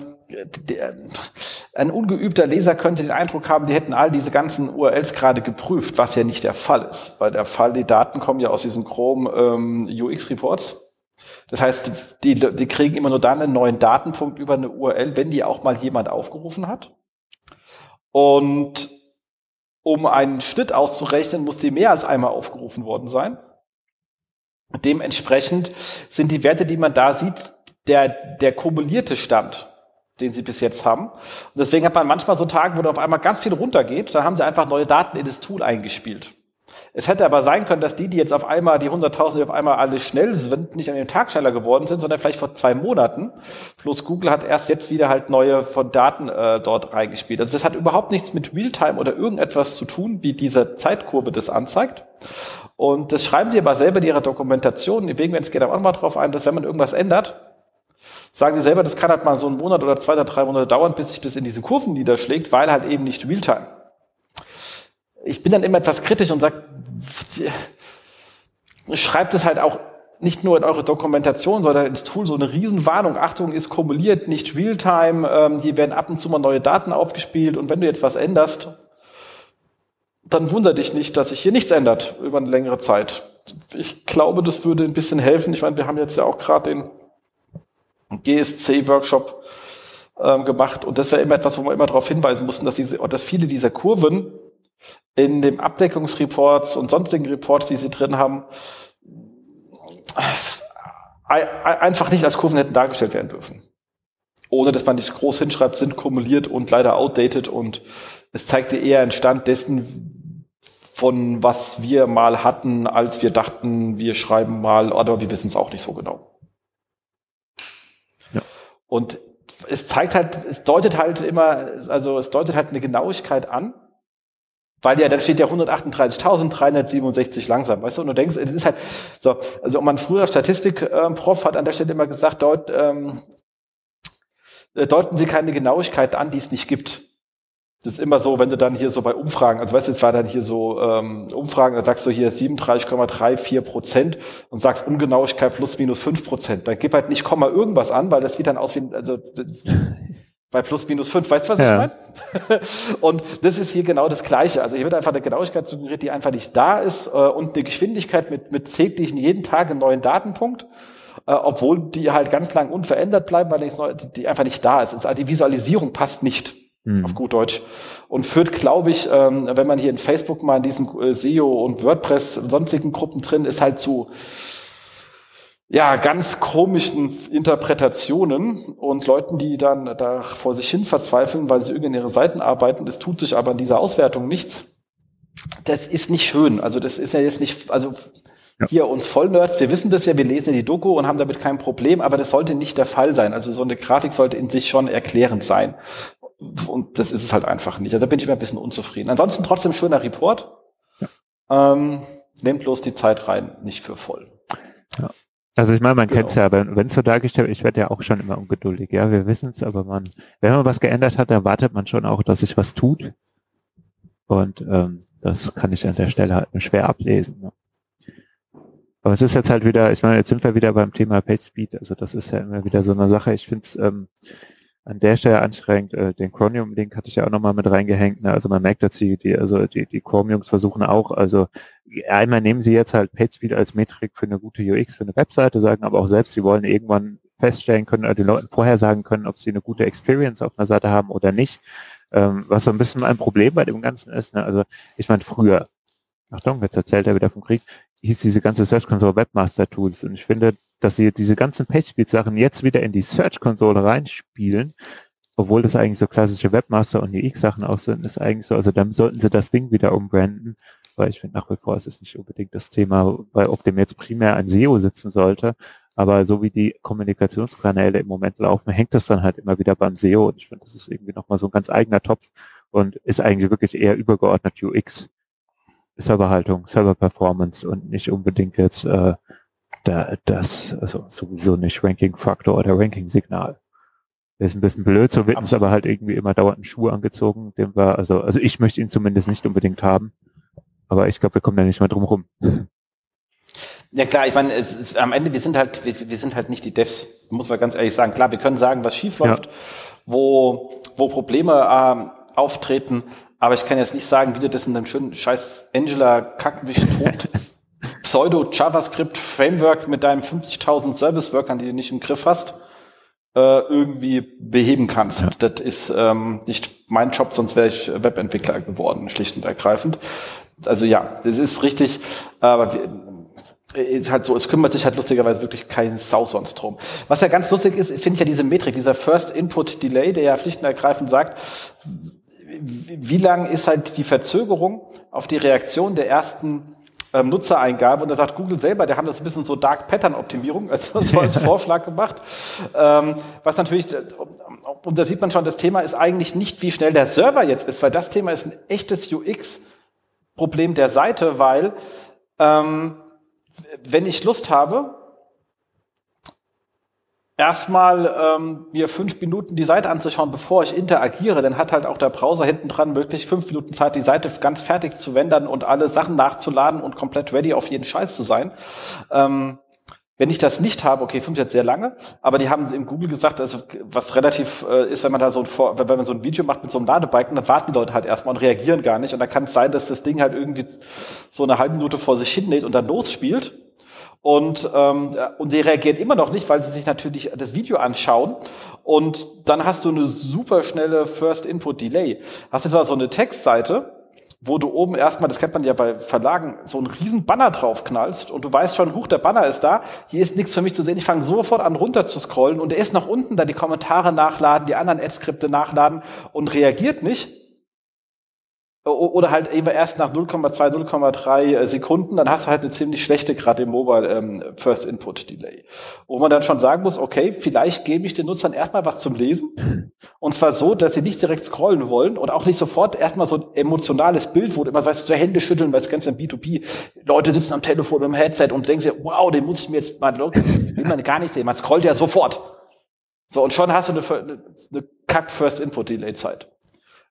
ein ungeübter Leser könnte den Eindruck haben, die hätten all diese ganzen URLs gerade geprüft, was ja nicht der Fall ist, weil der Fall, die Daten kommen ja aus diesen Chrome ähm, UX Reports. Das heißt, die, die kriegen immer nur dann einen neuen Datenpunkt über eine URL, wenn die auch mal jemand aufgerufen hat. Und um einen Schnitt auszurechnen, muss die mehr als einmal aufgerufen worden sein. Dementsprechend sind die Werte, die man da sieht, der, der kumulierte Stand den sie bis jetzt haben. Und deswegen hat man manchmal so Tage, wo da auf einmal ganz viel runtergeht, dann haben sie einfach neue Daten in das Tool eingespielt. Es hätte aber sein können, dass die, die jetzt auf einmal, die 100.000, die auf einmal alle schnell sind, nicht an dem Tag schneller geworden sind, sondern vielleicht vor zwei Monaten. Plus Google hat erst jetzt wieder halt neue von Daten äh, dort reingespielt. Also das hat überhaupt nichts mit Realtime oder irgendetwas zu tun, wie diese Zeitkurve das anzeigt. Und das schreiben sie aber selber in ihrer Dokumentation. Deswegen, wenn es geht, auch nochmal drauf ein, dass wenn man irgendwas ändert, sagen sie selber, das kann halt mal so einen Monat oder zwei oder drei Monate dauern, bis sich das in diesen Kurven niederschlägt, weil halt eben nicht Realtime. Ich bin dann immer etwas kritisch und sage, schreibt es halt auch nicht nur in eure Dokumentation, sondern ins Tool so eine Riesenwarnung. Achtung, ist kumuliert, nicht Realtime. Ähm, hier werden ab und zu mal neue Daten aufgespielt. Und wenn du jetzt was änderst, dann wundere dich nicht, dass sich hier nichts ändert über eine längere Zeit. Ich glaube, das würde ein bisschen helfen. Ich meine, wir haben jetzt ja auch gerade den GSC-Workshop ähm, gemacht. Und das wäre immer etwas, wo wir immer darauf hinweisen mussten, dass, diese, dass viele dieser Kurven in den Abdeckungsreports und sonstigen Reports, die sie drin haben, einfach nicht als Kurven hätten dargestellt werden dürfen. Ohne dass man nicht groß hinschreibt, sind kumuliert und leider outdated und es zeigte eher einen Stand dessen, von was wir mal hatten, als wir dachten, wir schreiben mal, oder wir wissen es auch nicht so genau. Und es zeigt halt, es deutet halt immer, also es deutet halt eine Genauigkeit an, weil ja, dann steht ja 138.367 langsam, weißt du, und du denkst, es ist halt, so, also mein früher Statistik-Prof hat an der Stelle immer gesagt, dort, ähm, äh, deuten sie keine Genauigkeit an, die es nicht gibt. Das ist immer so, wenn du dann hier so bei Umfragen, also weißt du, jetzt war dann hier so ähm, Umfragen, da sagst du hier 37,34 Prozent und sagst Ungenauigkeit plus minus 5 Prozent. Dann gib halt nicht Komma irgendwas an, weil das sieht dann aus wie, also bei plus minus 5, weißt du, was ja. ich meine? [laughs] und das ist hier genau das Gleiche. Also hier wird einfach eine Genauigkeit suggeriert, die einfach nicht da ist äh, und eine Geschwindigkeit mit, mit täglichen, jeden Tag einen neuen Datenpunkt äh, obwohl die halt ganz lang unverändert bleiben, weil die, die einfach nicht da ist. Also die Visualisierung passt nicht mhm. auf gut Deutsch. Und führt, glaube ich, ähm, wenn man hier in Facebook mal in diesen äh, SEO und WordPress und sonstigen Gruppen drin ist, halt zu ja, ganz komischen Interpretationen und Leuten, die dann da vor sich hin verzweifeln, weil sie irgendwie in ihre Seiten arbeiten. Es tut sich aber in dieser Auswertung nichts. Das ist nicht schön. Also das ist ja jetzt nicht, also ja. hier uns Vollnerds, wir wissen das ja, wir lesen die Doku und haben damit kein Problem, aber das sollte nicht der Fall sein. Also so eine Grafik sollte in sich schon erklärend sein. Und das ist es halt einfach nicht. Also da bin ich immer ein bisschen unzufrieden. Ansonsten trotzdem schöner Report. Ja. Ähm, nehmt bloß die Zeit rein, nicht für voll. Ja. Also ich meine, man genau. kennt es ja, aber wenn es so dargestellt ich werde ja auch schon immer ungeduldig. Ja, wir wissen es, aber man, wenn man was geändert hat, dann wartet man schon auch, dass sich was tut. Und ähm, das kann ich an der Stelle halt schwer ablesen. Ne? Aber es ist jetzt halt wieder, ich meine, jetzt sind wir wieder beim Thema PageSpeed. Also das ist ja immer wieder so eine Sache. Ich finde es ähm, an der Stelle anstrengend. Äh, den Chromium-Link hatte ich ja auch nochmal mit reingehängt. Ne? Also man merkt, dass die, die also die, die Chromiums versuchen auch, also einmal nehmen sie jetzt halt PageSpeed als Metrik für eine gute UX für eine Webseite, sagen aber auch selbst, sie wollen irgendwann feststellen können oder den Leuten vorher sagen können, ob sie eine gute Experience auf einer Seite haben oder nicht. Ähm, was so ein bisschen ein Problem bei dem Ganzen ist. Ne? Also ich meine, früher, Achtung, jetzt erzählt er wieder vom Krieg, hieß diese ganze Search Console Webmaster Tools. Und ich finde, dass sie diese ganzen PageSpeed-Sachen jetzt wieder in die Search-Konsole reinspielen, obwohl das eigentlich so klassische Webmaster und UX-Sachen auch sind, ist eigentlich so, also dann sollten sie das Ding wieder umbranden, weil ich finde nach wie vor ist es nicht unbedingt das Thema, weil ob dem jetzt primär ein SEO sitzen sollte, aber so wie die Kommunikationskanäle im Moment laufen, hängt das dann halt immer wieder beim SEO und ich finde, das ist irgendwie nochmal so ein ganz eigener Topf und ist eigentlich wirklich eher übergeordnet UX. Serverhaltung, Server-Performance und nicht unbedingt jetzt äh, da, das, also sowieso nicht Ranking-Faktor oder Ranking-Signal. Ist ein bisschen blöd, so wird uns aber halt irgendwie immer dauernd ein Schuh angezogen, den wir, also, also ich möchte ihn zumindest nicht unbedingt haben. Aber ich glaube, wir kommen da nicht mehr drum rum. Ja klar, ich meine, ist, am Ende, wir sind halt, wir, wir, sind halt nicht die Devs, muss man ganz ehrlich sagen. Klar, wir können sagen, was schief läuft, ja. wo, wo Probleme ähm, auftreten, aber ich kann jetzt nicht sagen, wie du das in einem schönen scheiß Angela Kackenwicht tot [laughs] Pseudo-JavaScript-Framework mit deinen 50.000 Service-Workern, die du nicht im Griff hast, äh, irgendwie beheben kannst. Ja. Das ist ähm, nicht mein Job, sonst wäre ich Webentwickler geworden, schlicht und ergreifend. Also ja, das ist richtig, aber wir, ist halt so, es kümmert sich halt lustigerweise wirklich kein Sau sonst drum. Was ja ganz lustig ist, finde ich ja diese Metrik, dieser First Input Delay, der ja schlicht und ergreifend sagt, wie lang ist halt die Verzögerung auf die Reaktion der ersten ähm, Nutzereingabe und da sagt Google selber, der haben das ein bisschen so Dark Pattern Optimierung, [laughs] also so als [laughs] Vorschlag gemacht. Ähm, was natürlich, und da sieht man schon, das Thema ist eigentlich nicht, wie schnell der Server jetzt ist, weil das Thema ist ein echtes UX-Problem der Seite, weil ähm, wenn ich Lust habe, erstmal ähm, mir fünf Minuten die Seite anzuschauen, bevor ich interagiere, dann hat halt auch der Browser hinten dran wirklich fünf Minuten Zeit, die Seite ganz fertig zu wendern und alle Sachen nachzuladen und komplett ready auf jeden Scheiß zu sein. Ähm, wenn ich das nicht habe, okay, fünf jetzt sehr lange, aber die haben im Google gesagt, also was relativ äh, ist, wenn man da so ein wenn man so ein Video macht mit so einem Ladebalken, dann warten die Leute halt erstmal und reagieren gar nicht. Und da kann es sein, dass das Ding halt irgendwie so eine halbe Minute vor sich hin und dann losspielt und, ähm, und die reagieren immer noch nicht, weil sie sich natürlich das Video anschauen. Und dann hast du eine super schnelle First Input Delay. Hast du zwar so eine Textseite, wo du oben erstmal, das kennt man ja bei Verlagen, so einen riesen Banner draufknallst und du weißt schon, huch, der Banner ist da, hier ist nichts für mich zu sehen, ich fange sofort an runter zu scrollen und er ist noch unten, da die Kommentare nachladen, die anderen Ad-Skripte nachladen und reagiert nicht oder halt eben erst nach 0,2, 0,3 äh, Sekunden, dann hast du halt eine ziemlich schlechte, gerade im Mobile ähm, First Input Delay. Wo man dann schon sagen muss, okay, vielleicht gebe ich den Nutzern erstmal was zum Lesen. Und zwar so, dass sie nicht direkt scrollen wollen und auch nicht sofort erstmal so ein emotionales Bild, wo du immer weißt, so Hände schütteln, weil es ganz ja B2B, Leute sitzen am Telefon mit dem Headset und denken sich, wow, den muss ich mir jetzt mal, will man gar nicht sehen. Man scrollt ja sofort. So, und schon hast du eine, eine, eine Kack-First-Input-Delay-Zeit.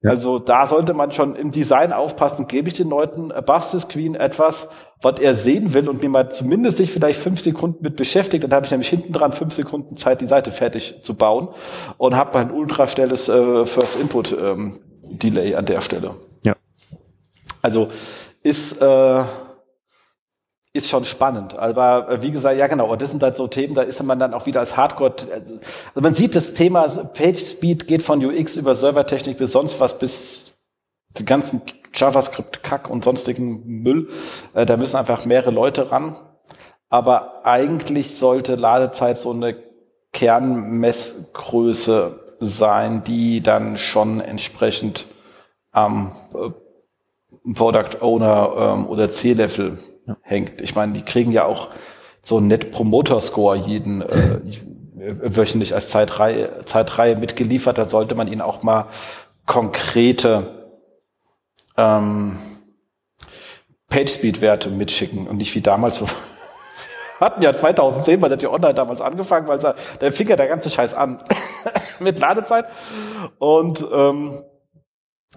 Ja. Also da sollte man schon im Design aufpassen, gebe ich den Leuten above the screen etwas, was er sehen will und mir mal zumindest sich vielleicht fünf Sekunden mit beschäftigt, dann habe ich nämlich hinten dran fünf Sekunden Zeit, die Seite fertig zu bauen und habe ein ultra schnelles äh, First Input ähm, Delay an der Stelle. Ja. Also ist äh, ist schon spannend. Aber äh, wie gesagt, ja genau, das sind halt so Themen, da ist man dann auch wieder als Hardcore. Also man sieht, das Thema Page Speed geht von UX über Servertechnik bis sonst was bis die ganzen JavaScript-Kack und sonstigen Müll. Äh, da müssen einfach mehrere Leute ran. Aber eigentlich sollte Ladezeit so eine Kernmessgröße sein, die dann schon entsprechend am äh, Product Owner ähm, oder C-Level ja. hängt. Ich meine, die kriegen ja auch so einen Net Promoter Score jeden äh, wöchentlich als Zeitreihe, Zeitreihe mitgeliefert. Da sollte man ihnen auch mal konkrete ähm, PageSpeed-Werte mitschicken und nicht wie damals. [laughs] hatten ja 2010 bei der Online damals angefangen, weil da fing ja der ganze Scheiß an [laughs] mit Ladezeit. Und ähm,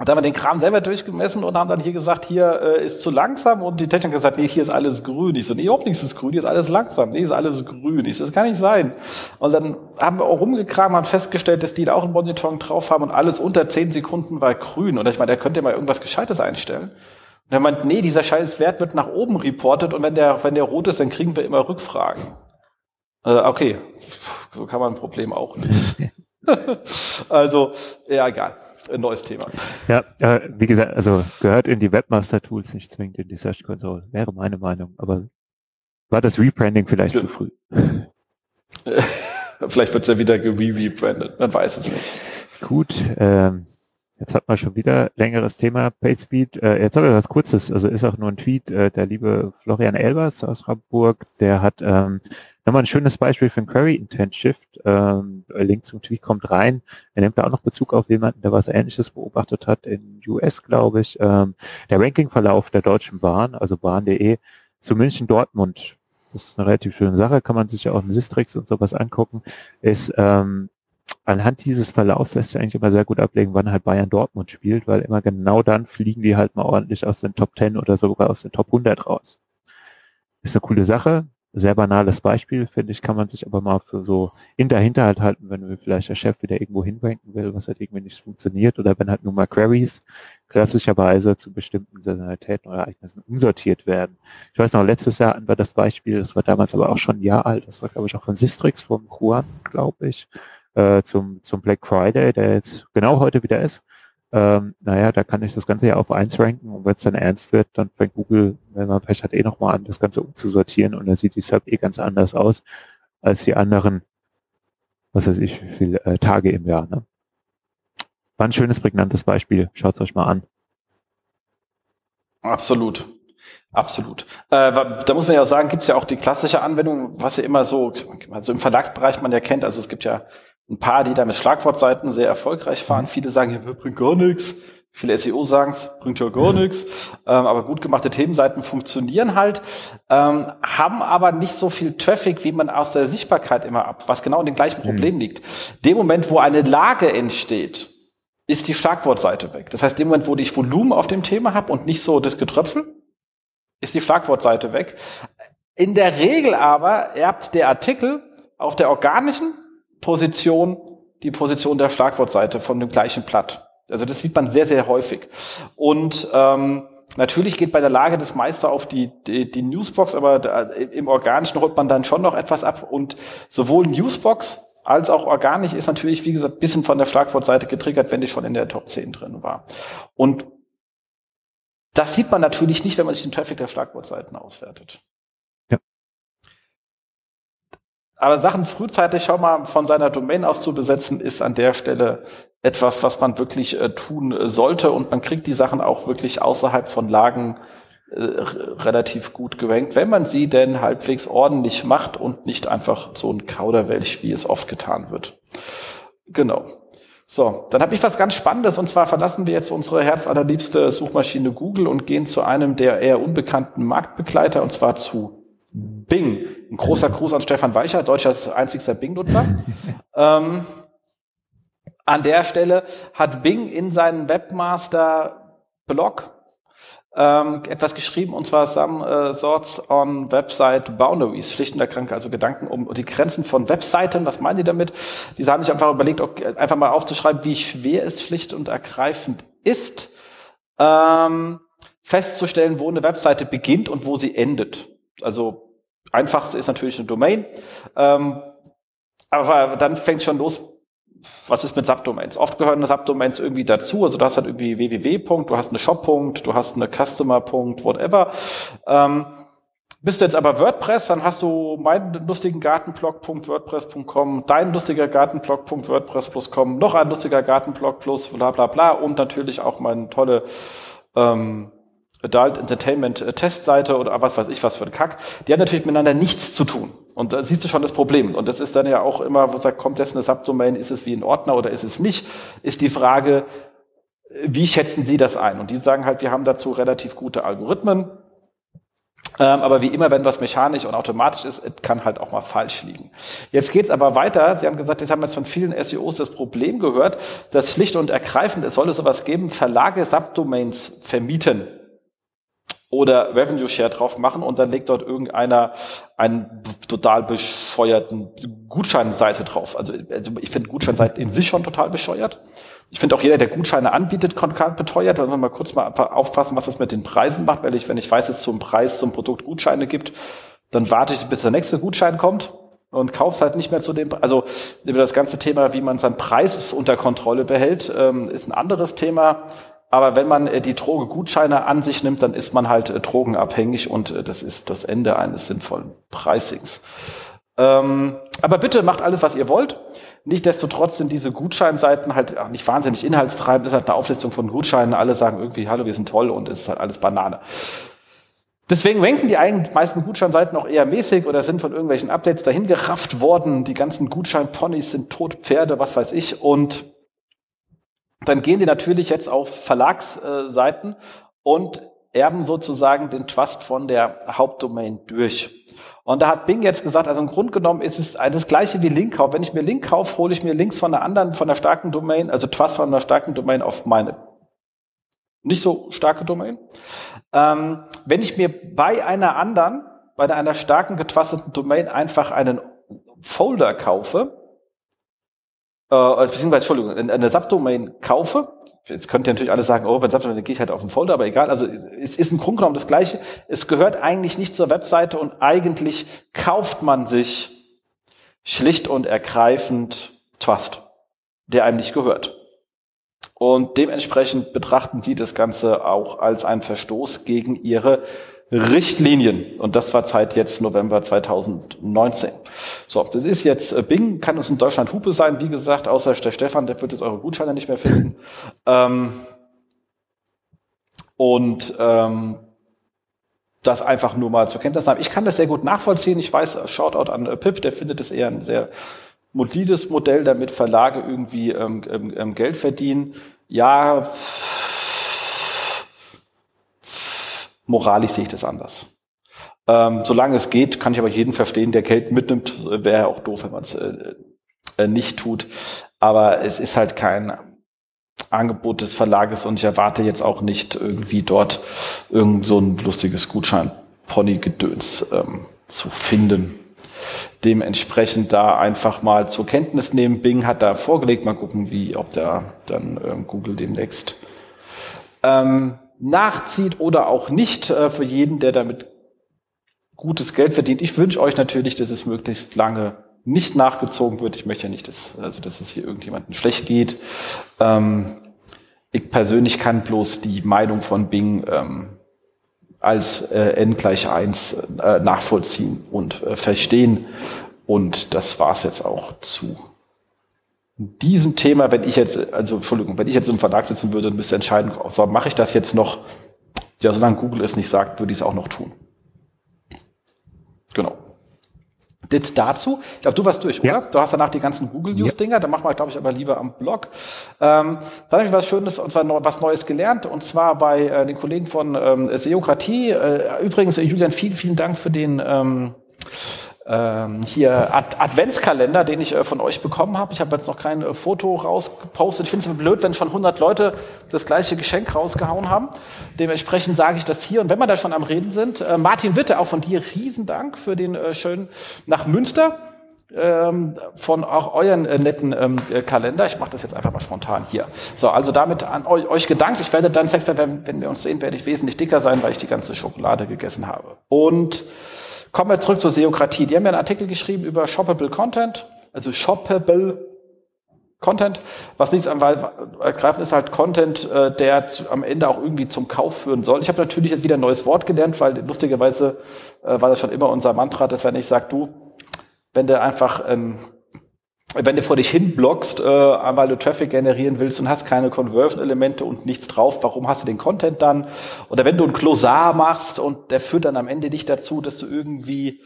und dann haben wir den Kram selber durchgemessen und haben dann hier gesagt, hier äh, ist zu langsam und die Technik hat gesagt, nee, hier ist alles grün. Ich so, nee, überhaupt nichts ist grün, hier ist alles langsam. Nee, ist alles grün. Ich so, das kann nicht sein. Und dann haben wir auch rumgekramt, haben festgestellt, dass die da auch ein Monitoring drauf haben und alles unter zehn Sekunden war grün. Und ich meine, der könnte mal irgendwas Gescheites einstellen. Und er meint, nee, dieser scheiß Wert wird nach oben reportet und wenn der, wenn der rot ist, dann kriegen wir immer Rückfragen. Äh, okay, so kann man ein Problem auch nicht. [laughs] also, ja, egal ein neues Thema. Ja, äh, wie gesagt, also gehört in die Webmaster-Tools, nicht zwingend in die Search Console, wäre meine Meinung, aber war das Rebranding vielleicht ja. zu früh? [laughs] vielleicht wird es ja wieder ge-rebrandet, man weiß es nicht. Gut, ähm, Jetzt hat man schon wieder längeres Thema PageSpeed. Äh, jetzt habe ich was Kurzes, also ist auch nur ein Tweet. Äh, der liebe Florian Elbers aus Hamburg, der hat ähm, nochmal ein schönes Beispiel für ein Query Intent Shift. Ähm, Link zum Tweet kommt rein. Er nimmt da auch noch Bezug auf jemanden, der was Ähnliches beobachtet hat in US, glaube ich. Ähm, der Rankingverlauf der Deutschen Bahn, also bahn.de, zu München Dortmund. Das ist eine relativ schöne Sache, kann man sich ja auch in Sistrix und sowas angucken, ist ähm, anhand dieses Verlaufs lässt sich eigentlich immer sehr gut ablegen, wann halt Bayern Dortmund spielt, weil immer genau dann fliegen die halt mal ordentlich aus den Top 10 oder sogar aus den Top 100 raus. Ist eine coole Sache. Sehr banales Beispiel, finde ich, kann man sich aber mal für so in der Hinterhalt halten, wenn vielleicht der Chef wieder irgendwo hinranken will, was halt irgendwie nicht funktioniert oder wenn halt nur mal Queries klassischerweise zu bestimmten Saisonalitäten oder Ereignissen umsortiert werden. Ich weiß noch, letztes Jahr hatten wir das Beispiel, das war damals aber auch schon ein Jahr alt, das war glaube ich auch von Sistrix, vom Juan, glaube ich, äh, zum, zum Black Friday, der jetzt genau heute wieder ist. Ähm, naja, da kann ich das Ganze ja auf eins ranken und wenn es dann ernst wird, dann fängt Google, wenn man Pech hat, eh nochmal an, das Ganze umzusortieren und dann sieht die Sub eh ganz anders aus als die anderen, was weiß ich, wie viele äh, Tage im Jahr. Ne? War ein schönes, prägnantes Beispiel. Schaut euch mal an. Absolut. Absolut. Äh, da muss man ja auch sagen, gibt es ja auch die klassische Anwendung, was ja immer so, also im Verlagsbereich man ja kennt, also es gibt ja ein paar, die da mit Schlagwortseiten sehr erfolgreich fahren. Mhm. Viele sagen, ja, bringt gar nichts. Viele SEO sagen es, bringt ja gar nichts. Ähm, aber gut gemachte Themenseiten funktionieren halt, ähm, haben aber nicht so viel Traffic, wie man aus der Sichtbarkeit immer ab, was genau in dem gleichen Problem mhm. liegt. Dem Moment, wo eine Lage entsteht, ist die Schlagwortseite weg. Das heißt, dem Moment, wo ich Volumen auf dem Thema habe und nicht so das Getröpfel, ist die Schlagwortseite weg. In der Regel aber erbt der Artikel auf der organischen Position die Position der Schlagwortseite von dem gleichen Blatt. Also das sieht man sehr, sehr häufig. Und ähm, natürlich geht bei der Lage das meiste auf die, die, die Newsbox, aber da, im Organischen holt man dann schon noch etwas ab. Und sowohl Newsbox als auch organisch ist natürlich, wie gesagt, bisschen von der Schlagwortseite getriggert, wenn die schon in der Top 10 drin war. Und das sieht man natürlich nicht, wenn man sich den Traffic der Schlagwortseiten auswertet. Aber Sachen frühzeitig schon mal von seiner Domain aus zu besetzen, ist an der Stelle etwas, was man wirklich äh, tun äh, sollte. Und man kriegt die Sachen auch wirklich außerhalb von Lagen äh, relativ gut gerankt, wenn man sie denn halbwegs ordentlich macht und nicht einfach so ein Kauderwelsch, wie es oft getan wird. Genau. So, dann habe ich was ganz Spannendes und zwar verlassen wir jetzt unsere herzallerliebste Suchmaschine Google und gehen zu einem der eher unbekannten Marktbegleiter und zwar zu Bing. Ein großer Gruß an Stefan Weicher, deutscher einzigster Bing-Nutzer. [laughs] Ähm, an der Stelle hat Bing in seinen Webmaster-Blog ähm, etwas geschrieben, und zwar Some uh, Thoughts on Website Boundaries, schlicht und erkrankt, also Gedanken um die Grenzen von Webseiten. Was meinen die damit? Die haben sich einfach überlegt, okay, einfach mal aufzuschreiben, wie schwer es schlicht und ergreifend ist, ähm, festzustellen, wo eine Webseite beginnt und wo sie endet. Also einfachste ist natürlich eine Domain, ähm, aber dann fängt es schon los, was ist mit Subdomains? Oft gehören Subdomains irgendwie dazu. Also du hast halt irgendwie www. Du hast eine Shop. Du hast eine Customer. Whatever. Ähm, bist du jetzt aber WordPress, dann hast du meinen lustigen Gartenblog.wordpress.com, dein lustiger Gartenblog.wordpress.com, noch ein lustiger Gartenblog plus bla bla bla und natürlich auch meine tolle ähm, Adult Entertainment äh, Testseite oder was weiß ich was für ein Kack. Die haben natürlich miteinander nichts zu tun. Und da siehst du schon das Problem. Und das ist dann ja auch immer, wo sagt, kommt jetzt eine Subdomain, ist es wie ein Ordner oder ist es nicht, ist die Frage, wie schätzen Sie das ein? Und die sagen halt, wir haben dazu relativ gute Algorithmen. Ähm, aber wie immer, wenn was mechanisch und automatisch ist, kann halt auch mal falsch liegen. Jetzt geht's aber weiter. Sie haben gesagt, jetzt haben jetzt von vielen SEOs das Problem gehört, dass schlicht und ergreifend, es soll es sowas geben, Verlage Subdomains vermieten oder Revenue Share drauf machen und dann legt dort irgendeiner einen total bescheuerten Gutscheinseite drauf. Also, also ich finde Gutscheinseiten in sich schon total bescheuert. Ich finde auch jeder, der Gutscheine anbietet, beteuert. Da müssen wir mal kurz mal aufpassen, was das mit den Preisen macht, weil ich, wenn ich weiß, dass es zum Preis zum Produkt Gutscheine gibt, dann warte ich, bis der nächste Gutschein kommt und kauf's halt nicht mehr zu dem, also über das ganze Thema, wie man seinen Preis unter Kontrolle behält, ähm, ist ein anderes Thema. Aber wenn man äh, die Droge Gutscheine an sich nimmt, dann ist man halt äh, drogenabhängig und äh, das ist das Ende eines sinnvollen Pricings. Ähm, aber bitte macht alles, was ihr wollt. Nichtsdestotrotz sind diese Gutscheinseiten halt auch nicht wahnsinnig inhaltstreibend. Es ist halt eine Auflistung von Gutscheinen. Alle sagen irgendwie, hallo, wir sind toll und es ist halt alles Banane. Deswegen ranken die meisten Gutscheinseiten auch eher mäßig oder sind von irgendwelchen Updates dahin gerafft worden. Die ganzen Gutscheinponys sind tot Pferde, was weiß ich. Und dann gehen die natürlich jetzt auf Verlagsseiten und erben sozusagen den Trust von der Hauptdomain durch. Und da hat Bing jetzt gesagt, also im Grunde genommen ist es das gleiche wie Linkkauf. Wenn ich mir Link kaufe, hole ich mir Links von einer anderen, von einer starken Domain, also Trust von einer starken Domain auf meine nicht so starke Domain. Ähm, wenn ich mir bei einer anderen, bei einer starken getrusteten Domain einfach einen Folder kaufe, äh, beziehungsweise, Entschuldigung, eine Subdomain kaufe, jetzt könnt ihr natürlich alle sagen, oh, wenn Subdomain, dann gehe ich halt auf den Folder, aber egal, also es ist im Grunde genommen das Gleiche. Es gehört eigentlich nicht zur Webseite und eigentlich kauft man sich schlicht und ergreifend Trust, der einem nicht gehört. Und dementsprechend betrachten sie das Ganze auch als einen Verstoß gegen ihre Richtlinien. Und das war Zeit jetzt November 2019. So, das ist jetzt äh, Bing, kann uns in Deutschland Hupe sein, wie gesagt, außer der Stefan, der wird jetzt eure Gutscheine nicht mehr finden. Ähm, und ähm, das einfach nur mal zur Kenntnis haben. Ich kann das sehr gut nachvollziehen. Ich weiß, Shoutout an äh, Pip, der findet es eher ein sehr mobiles Modell, damit Verlage irgendwie ähm, ähm, ähm Geld verdienen. Ja, moralisch sehe ich das anders. Ähm, solange es geht, kann ich aber jeden verstehen, der Geld mitnimmt, wäre auch doof, wenn man es äh, äh, nicht tut. Aber es ist halt kein Angebot des Verlages und ich erwarte jetzt auch nicht irgendwie dort irgend so ein lustiges Gutschein-Pony-Gedöns ähm, zu finden. Dementsprechend da einfach mal zur Kenntnis nehmen. Bing hat da vorgelegt, mal gucken, wie, ob da dann ähm, Google demnächst ähm, nachzieht oder auch nicht äh, für jeden, der damit gutes Geld verdient. Ich wünsche euch natürlich, dass es möglichst lange nicht nachgezogen wird. Ich möchte ja nicht, dass, also, dass es hier irgendjemandem schlecht geht. Ähm, ich persönlich kann bloß die Meinung von Bing ähm, als äh, n gleich eins äh, nachvollziehen und äh, verstehen. Und das war's jetzt auch zu diesem Thema, wenn ich jetzt, also Entschuldigung, wenn ich jetzt im Verlag sitzen würde und müsste entscheiden, so, mache ich das jetzt noch, ja, solange Google es nicht sagt, würde ich es auch noch tun. Genau. Das dazu. Ich glaube, du warst durch, ja. oder? Du hast danach die ganzen Google News Dinger. Ja. Da machen wir, glaube ich, aber lieber am Blog. Ähm, dann habe ich was Schönes und zwar noch was Neues gelernt und zwar bei äh, den Kollegen von ähm, Seokratie. Äh, übrigens, Julian, vielen, vielen Dank für den ähm, ähm, hier Ad Adventskalender, den ich äh, von euch bekommen habe. Ich habe jetzt noch kein äh, Foto rausgepostet. Ich finde es blöd, wenn schon 100 Leute das gleiche Geschenk rausgehauen haben. Dementsprechend sage ich das hier. Und wenn wir da schon am Reden sind, äh, Martin Witte, auch von dir Riesendank für den äh, schönen nach Münster ähm, von auch euren äh, netten ähm, äh, Kalender. Ich mache das jetzt einfach mal spontan hier. So, also damit an euch, euch gedankt. Ich werde dann, wenn wir uns sehen, werde ich wesentlich dicker sein, weil ich die ganze Schokolade gegessen habe. Und kommen wir zurück zur Seokratie. Die haben ja einen Artikel geschrieben über Shoppable Content, also Shoppable Content, was nichts am ergreifen ist halt Content, äh, der am Ende auch irgendwie zum Kauf führen soll. Ich habe natürlich jetzt wieder ein neues Wort gelernt, weil lustigerweise äh, war das schon immer unser Mantra, dass wenn ich sage, du, wenn du einfach, ähm, wenn du vor dich hin blockst, äh, weil du Traffic generieren willst und hast keine Conversion-Elemente und nichts drauf, warum hast du den Content dann? Oder wenn du ein Closar machst und der führt dann am Ende nicht dazu, dass du irgendwie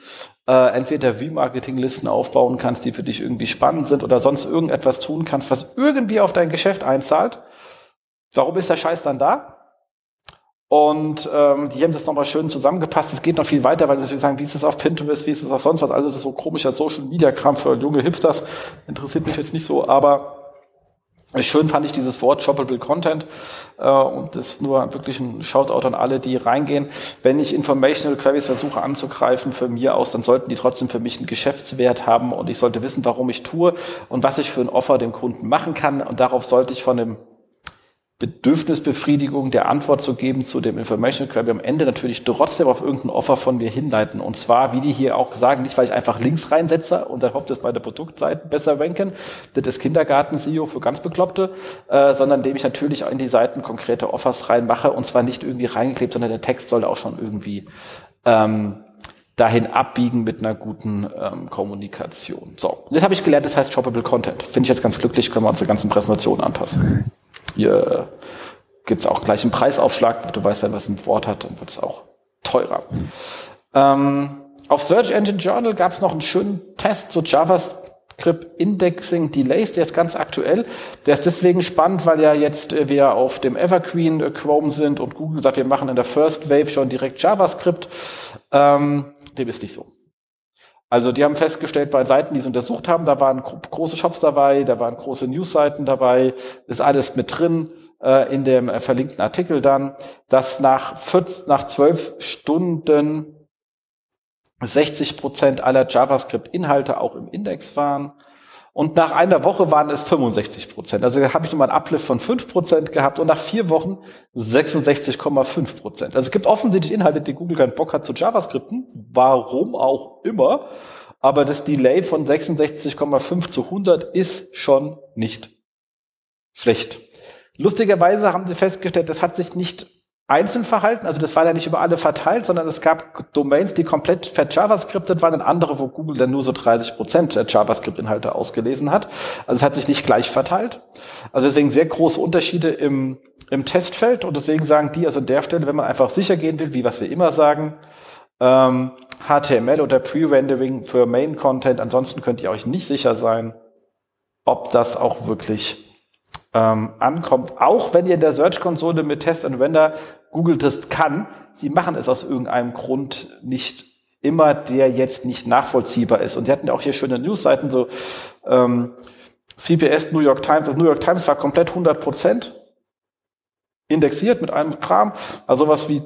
äh, entweder Remarketing-Listen aufbauen kannst, die für dich irgendwie spannend sind oder sonst irgendetwas tun kannst, was irgendwie auf dein Geschäft einzahlt. Warum ist der Scheiß dann da? Und ähm, die haben das nochmal schön zusammengepasst. Es geht noch viel weiter, weil sie sagen, wie ist es auf Pinterest, wie ist es auf sonst was. Also das ist so komischer Social Media Kram für junge Hipsters. Interessiert mich jetzt nicht so, aber Schön fand ich dieses Wort Shoppable Content äh, und das ist nur wirklich ein Shoutout an alle, die reingehen. Wenn ich Informational Queries versuche anzugreifen für mir aus, dann sollten die trotzdem für mich einen Geschäftswert haben und ich sollte wissen, warum ich tue und was ich für ein Offer dem Kunden machen kann und darauf sollte ich von dem Bedürfnisbefriedigung der Antwort zu geben zu dem Information Query am Ende natürlich trotzdem auf irgendein Offer von mir hinleiten. Und zwar, wie die hier auch sagen, nicht weil ich einfach Links reinsetze und dann hofft, dass meine Produktseiten besser ranken, das ist Kindergarten-SEO für ganz Bekloppte, äh, sondern indem ich natürlich in die Seiten konkrete Offers reinmache und zwar nicht irgendwie reingeklebt, sondern der Text soll auch schon irgendwie ähm, dahin abbiegen mit einer guten ähm, Kommunikation. So, jetzt habe ich gelernt, das heißt Shoppable Content. Finde ich jetzt ganz glücklich, können wir unsere ganzen Präsentationen anpassen. Hier gibt es auch gleich einen Preisaufschlag. Du weißt, wenn was ein Wort hat, dann wird es auch teurer. Mhm. Ähm, auf Search Engine Journal gab es noch einen schönen Test zu JavaScript Indexing Delays, der ist ganz aktuell. Der ist deswegen spannend, weil ja jetzt wir auf dem Evergreen äh, Chrome sind und Google sagt, wir machen in der First Wave schon direkt JavaScript. Ähm, dem ist nicht so. Also die haben festgestellt, bei Seiten, die sie untersucht haben, da waren große Shops dabei, da waren große Newsseiten dabei, ist alles mit drin äh, in dem äh, verlinkten Artikel dann, dass nach, 14, nach 12 Stunden 60 Prozent aller JavaScript-Inhalte auch im Index waren. Und nach einer Woche waren es 65 Prozent. Also habe ich nochmal einen Uplift von 5 Prozent gehabt und nach vier Wochen 66,5 Prozent. Also es gibt offensichtlich Inhalte, die Google keinen Bock hat zu JavaScripten. Warum auch immer. Aber das Delay von 66,5 zu 100 ist schon nicht schlecht. Lustigerweise haben sie festgestellt, das hat sich nicht einzeln verhalten. Also das war ja nicht über alle verteilt, sondern es gab Domains, die komplett ver-JavaScriptet waren und andere, wo Google dann nur so 30 Prozent der JavaScript-Inhalte ausgelesen hat. Also es hat sich nicht gleich verteilt. Also deswegen sehr große Unterschiede im, im Testfeld und deswegen sagen die also an der Stelle, wenn man einfach sicher gehen will, wie was wir immer sagen, ähm, HTML oder Pre-Rendering für Main-Content, ansonsten könnt ihr euch nicht sicher sein, ob das auch wirklich ähm, ankommt. Auch wenn ihr in der Search-Konsole mit Test and Render Google das kann, sie machen es aus irgendeinem Grund nicht immer, der jetzt nicht nachvollziehbar ist. Und sie hatten ja auch hier schöne Newsseiten, so ähm, CPS, New York Times. Das New York Times war komplett 100 Prozent indexiert mit einem Kram. Also was wie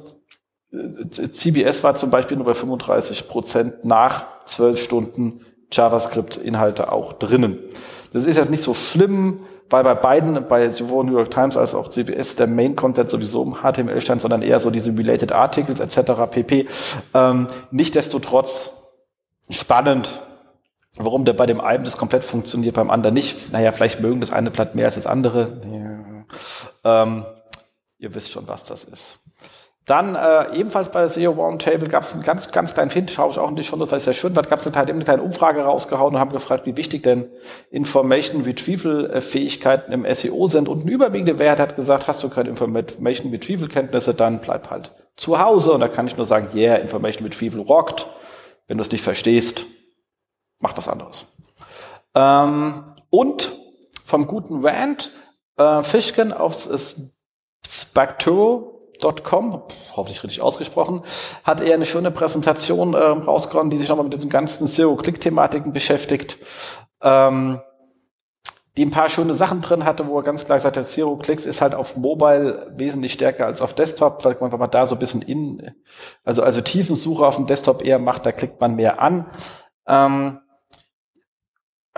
äh, CBS war zum Beispiel nur bei 35 Prozent nach zwölf Stunden JavaScript-Inhalte auch drinnen. Das ist jetzt nicht so schlimm weil bei beiden, bei sowohl New York Times als auch CBS, der Main-Content sowieso im HTML stand, sondern eher so diese Related Articles etc. pp. Ähm, Nichtsdestotrotz spannend, warum der bei dem einen das komplett funktioniert, beim anderen nicht. Naja, vielleicht mögen das eine Blatt mehr als das andere. Ja. Ähm, ihr wisst schon, was das ist. Dann äh, ebenfalls bei SEO Roundtable gab es einen ganz, ganz kleinen ich auch nicht schon, das war sehr schön, da gab es eine, eine kleine Umfrage rausgehauen und haben gefragt, wie wichtig denn Information Retrieval Fähigkeiten im SEO sind. Und eine überwiegende Wert hat gesagt, hast du keine Information Retrieval Kenntnisse, dann bleib halt zu Hause. Und da kann ich nur sagen, yeah, Information Retrieval rockt. Wenn du es nicht verstehst, mach was anderes. Ähm, und vom guten Rand, äh, Fischken aufs Spectro Paid.com, hoffentlich richtig ausgesprochen, hat er eine schöne Präsentation äh, rausgehauen, die sich nochmal mit diesen ganzen Zero-Click-Thematiken beschäftigt. Ähm, die ein paar schöne Sachen drin hatte, wo er ganz klar gesagt hat, Zero Clicks ist halt auf Mobile wesentlich stärker als auf Desktop, weil man, wenn man da so ein bisschen in, also, also Tiefensuche auf dem Desktop eher macht, da klickt man mehr an. Ähm,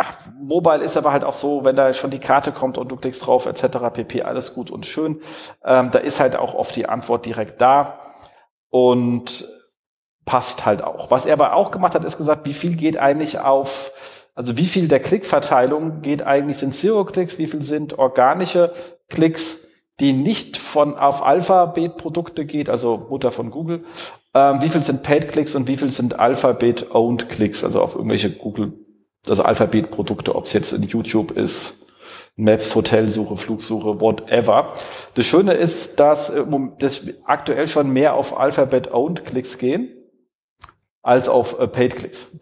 ach, Mobile ist aber halt auch so, wenn da schon die Karte kommt und du klickst drauf, etc., pp, alles gut und schön. Ähm, da ist halt auch oft die Antwort direkt da und passt halt auch. Was er aber auch gemacht hat, ist gesagt, wie viel geht eigentlich auf also wie viel der Klickverteilung geht eigentlich, sind Zero-Klicks, wie viel sind organische Klicks, die nicht von auf Alphabet-Produkte geht, also Mutter von Google, ähm, wie viel sind Paid-Klicks und wie viel sind Alphabet-Owned-Klicks, also auf irgendwelche Google, also Alphabet-Produkte, ob es jetzt in YouTube ist, Maps, Hotelsuche, Flugsuche, whatever. Das Schöne ist, dass äh, das aktuell schon mehr auf Alphabet-Owned-Klicks gehen als auf äh, Paid-Klicks.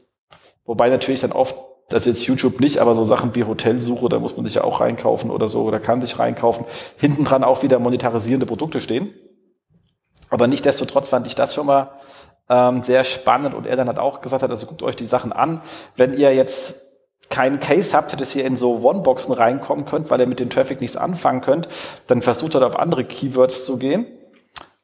Wobei natürlich dann oft das ist jetzt YouTube nicht, aber so Sachen wie Hotelsuche, da muss man sich ja auch reinkaufen oder so, oder kann sich reinkaufen. Hinten dran auch wieder monetarisierende Produkte stehen. Aber nichtdestotrotz fand ich das schon mal ähm, sehr spannend und er dann hat auch gesagt hat, also guckt euch die Sachen an. Wenn ihr jetzt keinen Case habt, dass ihr in so One-Boxen reinkommen könnt, weil ihr mit dem Traffic nichts anfangen könnt, dann versucht halt auf andere Keywords zu gehen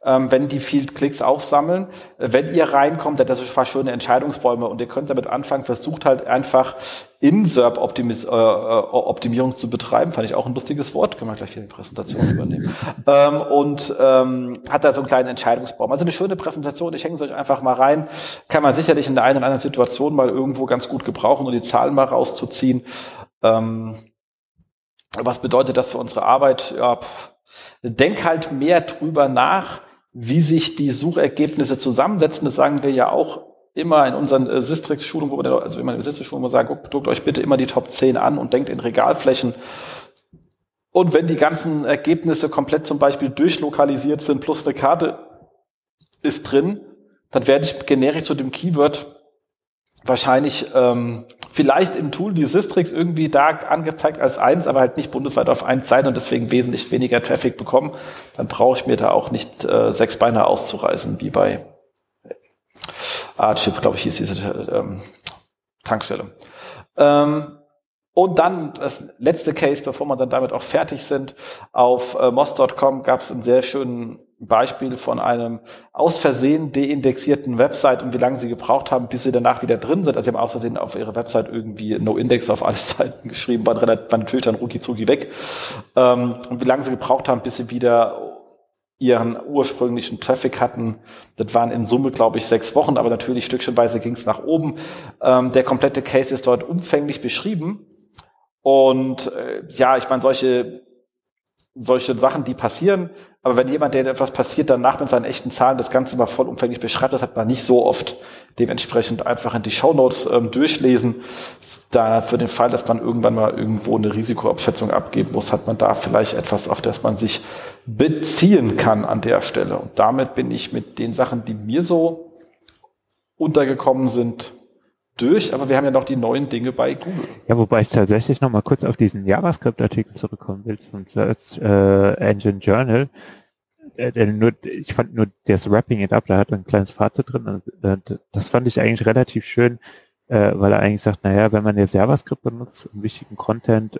ähm, wenn die viel Klicks aufsammeln. Äh, wenn ihr reinkommt, das ist fast schöne Entscheidungsbäume und ihr könnt damit anfangen, versucht halt einfach In-SERP-Optimierung äh, zu betreiben. Fand ich auch ein lustiges Wort, können wir gleich hier in die Präsentation übernehmen. ähm, und ähm, hat da so einen kleinen Entscheidungsbaum. Also eine schöne Präsentation, ich hänge es euch einfach mal rein. Kann man sicherlich in der einen oder anderen Situation mal irgendwo ganz gut gebrauchen, um die Zahlen mal rauszuziehen. Ähm, was bedeutet das für unsere Arbeit? Ja, pff, denk halt mehr drüber nach, wie sich die Suchergebnisse zusammensetzen, das sagen wir ja auch immer in unseren äh, Sistrix-Schulungen, wo wir, also immer in der Sistrix-Schulung, wo wir sagen, guckt euch bitte immer die Top 10 an und denkt in Regalflächen. Und wenn die ganzen Ergebnisse komplett zum Beispiel durchlokalisiert sind, plus eine Karte ist drin, dann werde ich generisch zu dem Keyword wahrscheinlich ähm, vielleicht im Tool wie Systrix irgendwie da angezeigt als eins, aber halt nicht bundesweit auf eins sein und deswegen wesentlich weniger Traffic bekommen, dann brauche ich mir da auch nicht äh, sechs Beine auszureißen, wie bei Archip, glaube ich, hieß diese ähm, Tankstelle. Ähm, und dann das letzte Case, bevor wir dann damit auch fertig sind, auf äh, moss.com gab es einen sehr schönen Beispiel von einem aus Versehen deindexierten Website und wie lange sie gebraucht haben, bis sie danach wieder drin sind. Also sie haben aus Versehen auf ihrer Website irgendwie No-Index auf alle [laughs] Seiten geschrieben, waren, relativ, waren natürlich dann rucki weg. Ähm, und wie lange sie gebraucht haben, bis sie wieder ihren ursprünglichen Traffic hatten. Das waren in Summe, glaube ich, sechs Wochen, aber natürlich stückchenweise ging es nach oben. Ähm, der komplette Case ist dort umfänglich beschrieben. Und äh, ja, ich meine, solche solche Sachen, die passieren. Aber wenn jemand, der etwas passiert, danach mit seinen echten Zahlen das Ganze mal vollumfänglich beschreibt, das hat man nicht so oft. Dementsprechend einfach in die Shownotes ähm, durchlesen. Da für den Fall, dass man irgendwann mal irgendwo eine Risikoabschätzung abgeben muss, hat man da vielleicht etwas, auf das man sich beziehen kann an der Stelle. Und damit bin ich mit den Sachen, die mir so untergekommen sind, durch, aber wir haben ja noch die neuen Dinge bei Google. Ja, wobei ich tatsächlich noch mal kurz auf diesen JavaScript-Artikel zurückkommen will vom Search äh, Engine Journal. Äh, ich fand nur das Wrapping It Up, da hat ein kleines Fazit drin und das fand ich eigentlich relativ schön, äh, weil er eigentlich sagt, naja, wenn man jetzt JavaScript benutzt, um wichtigen Content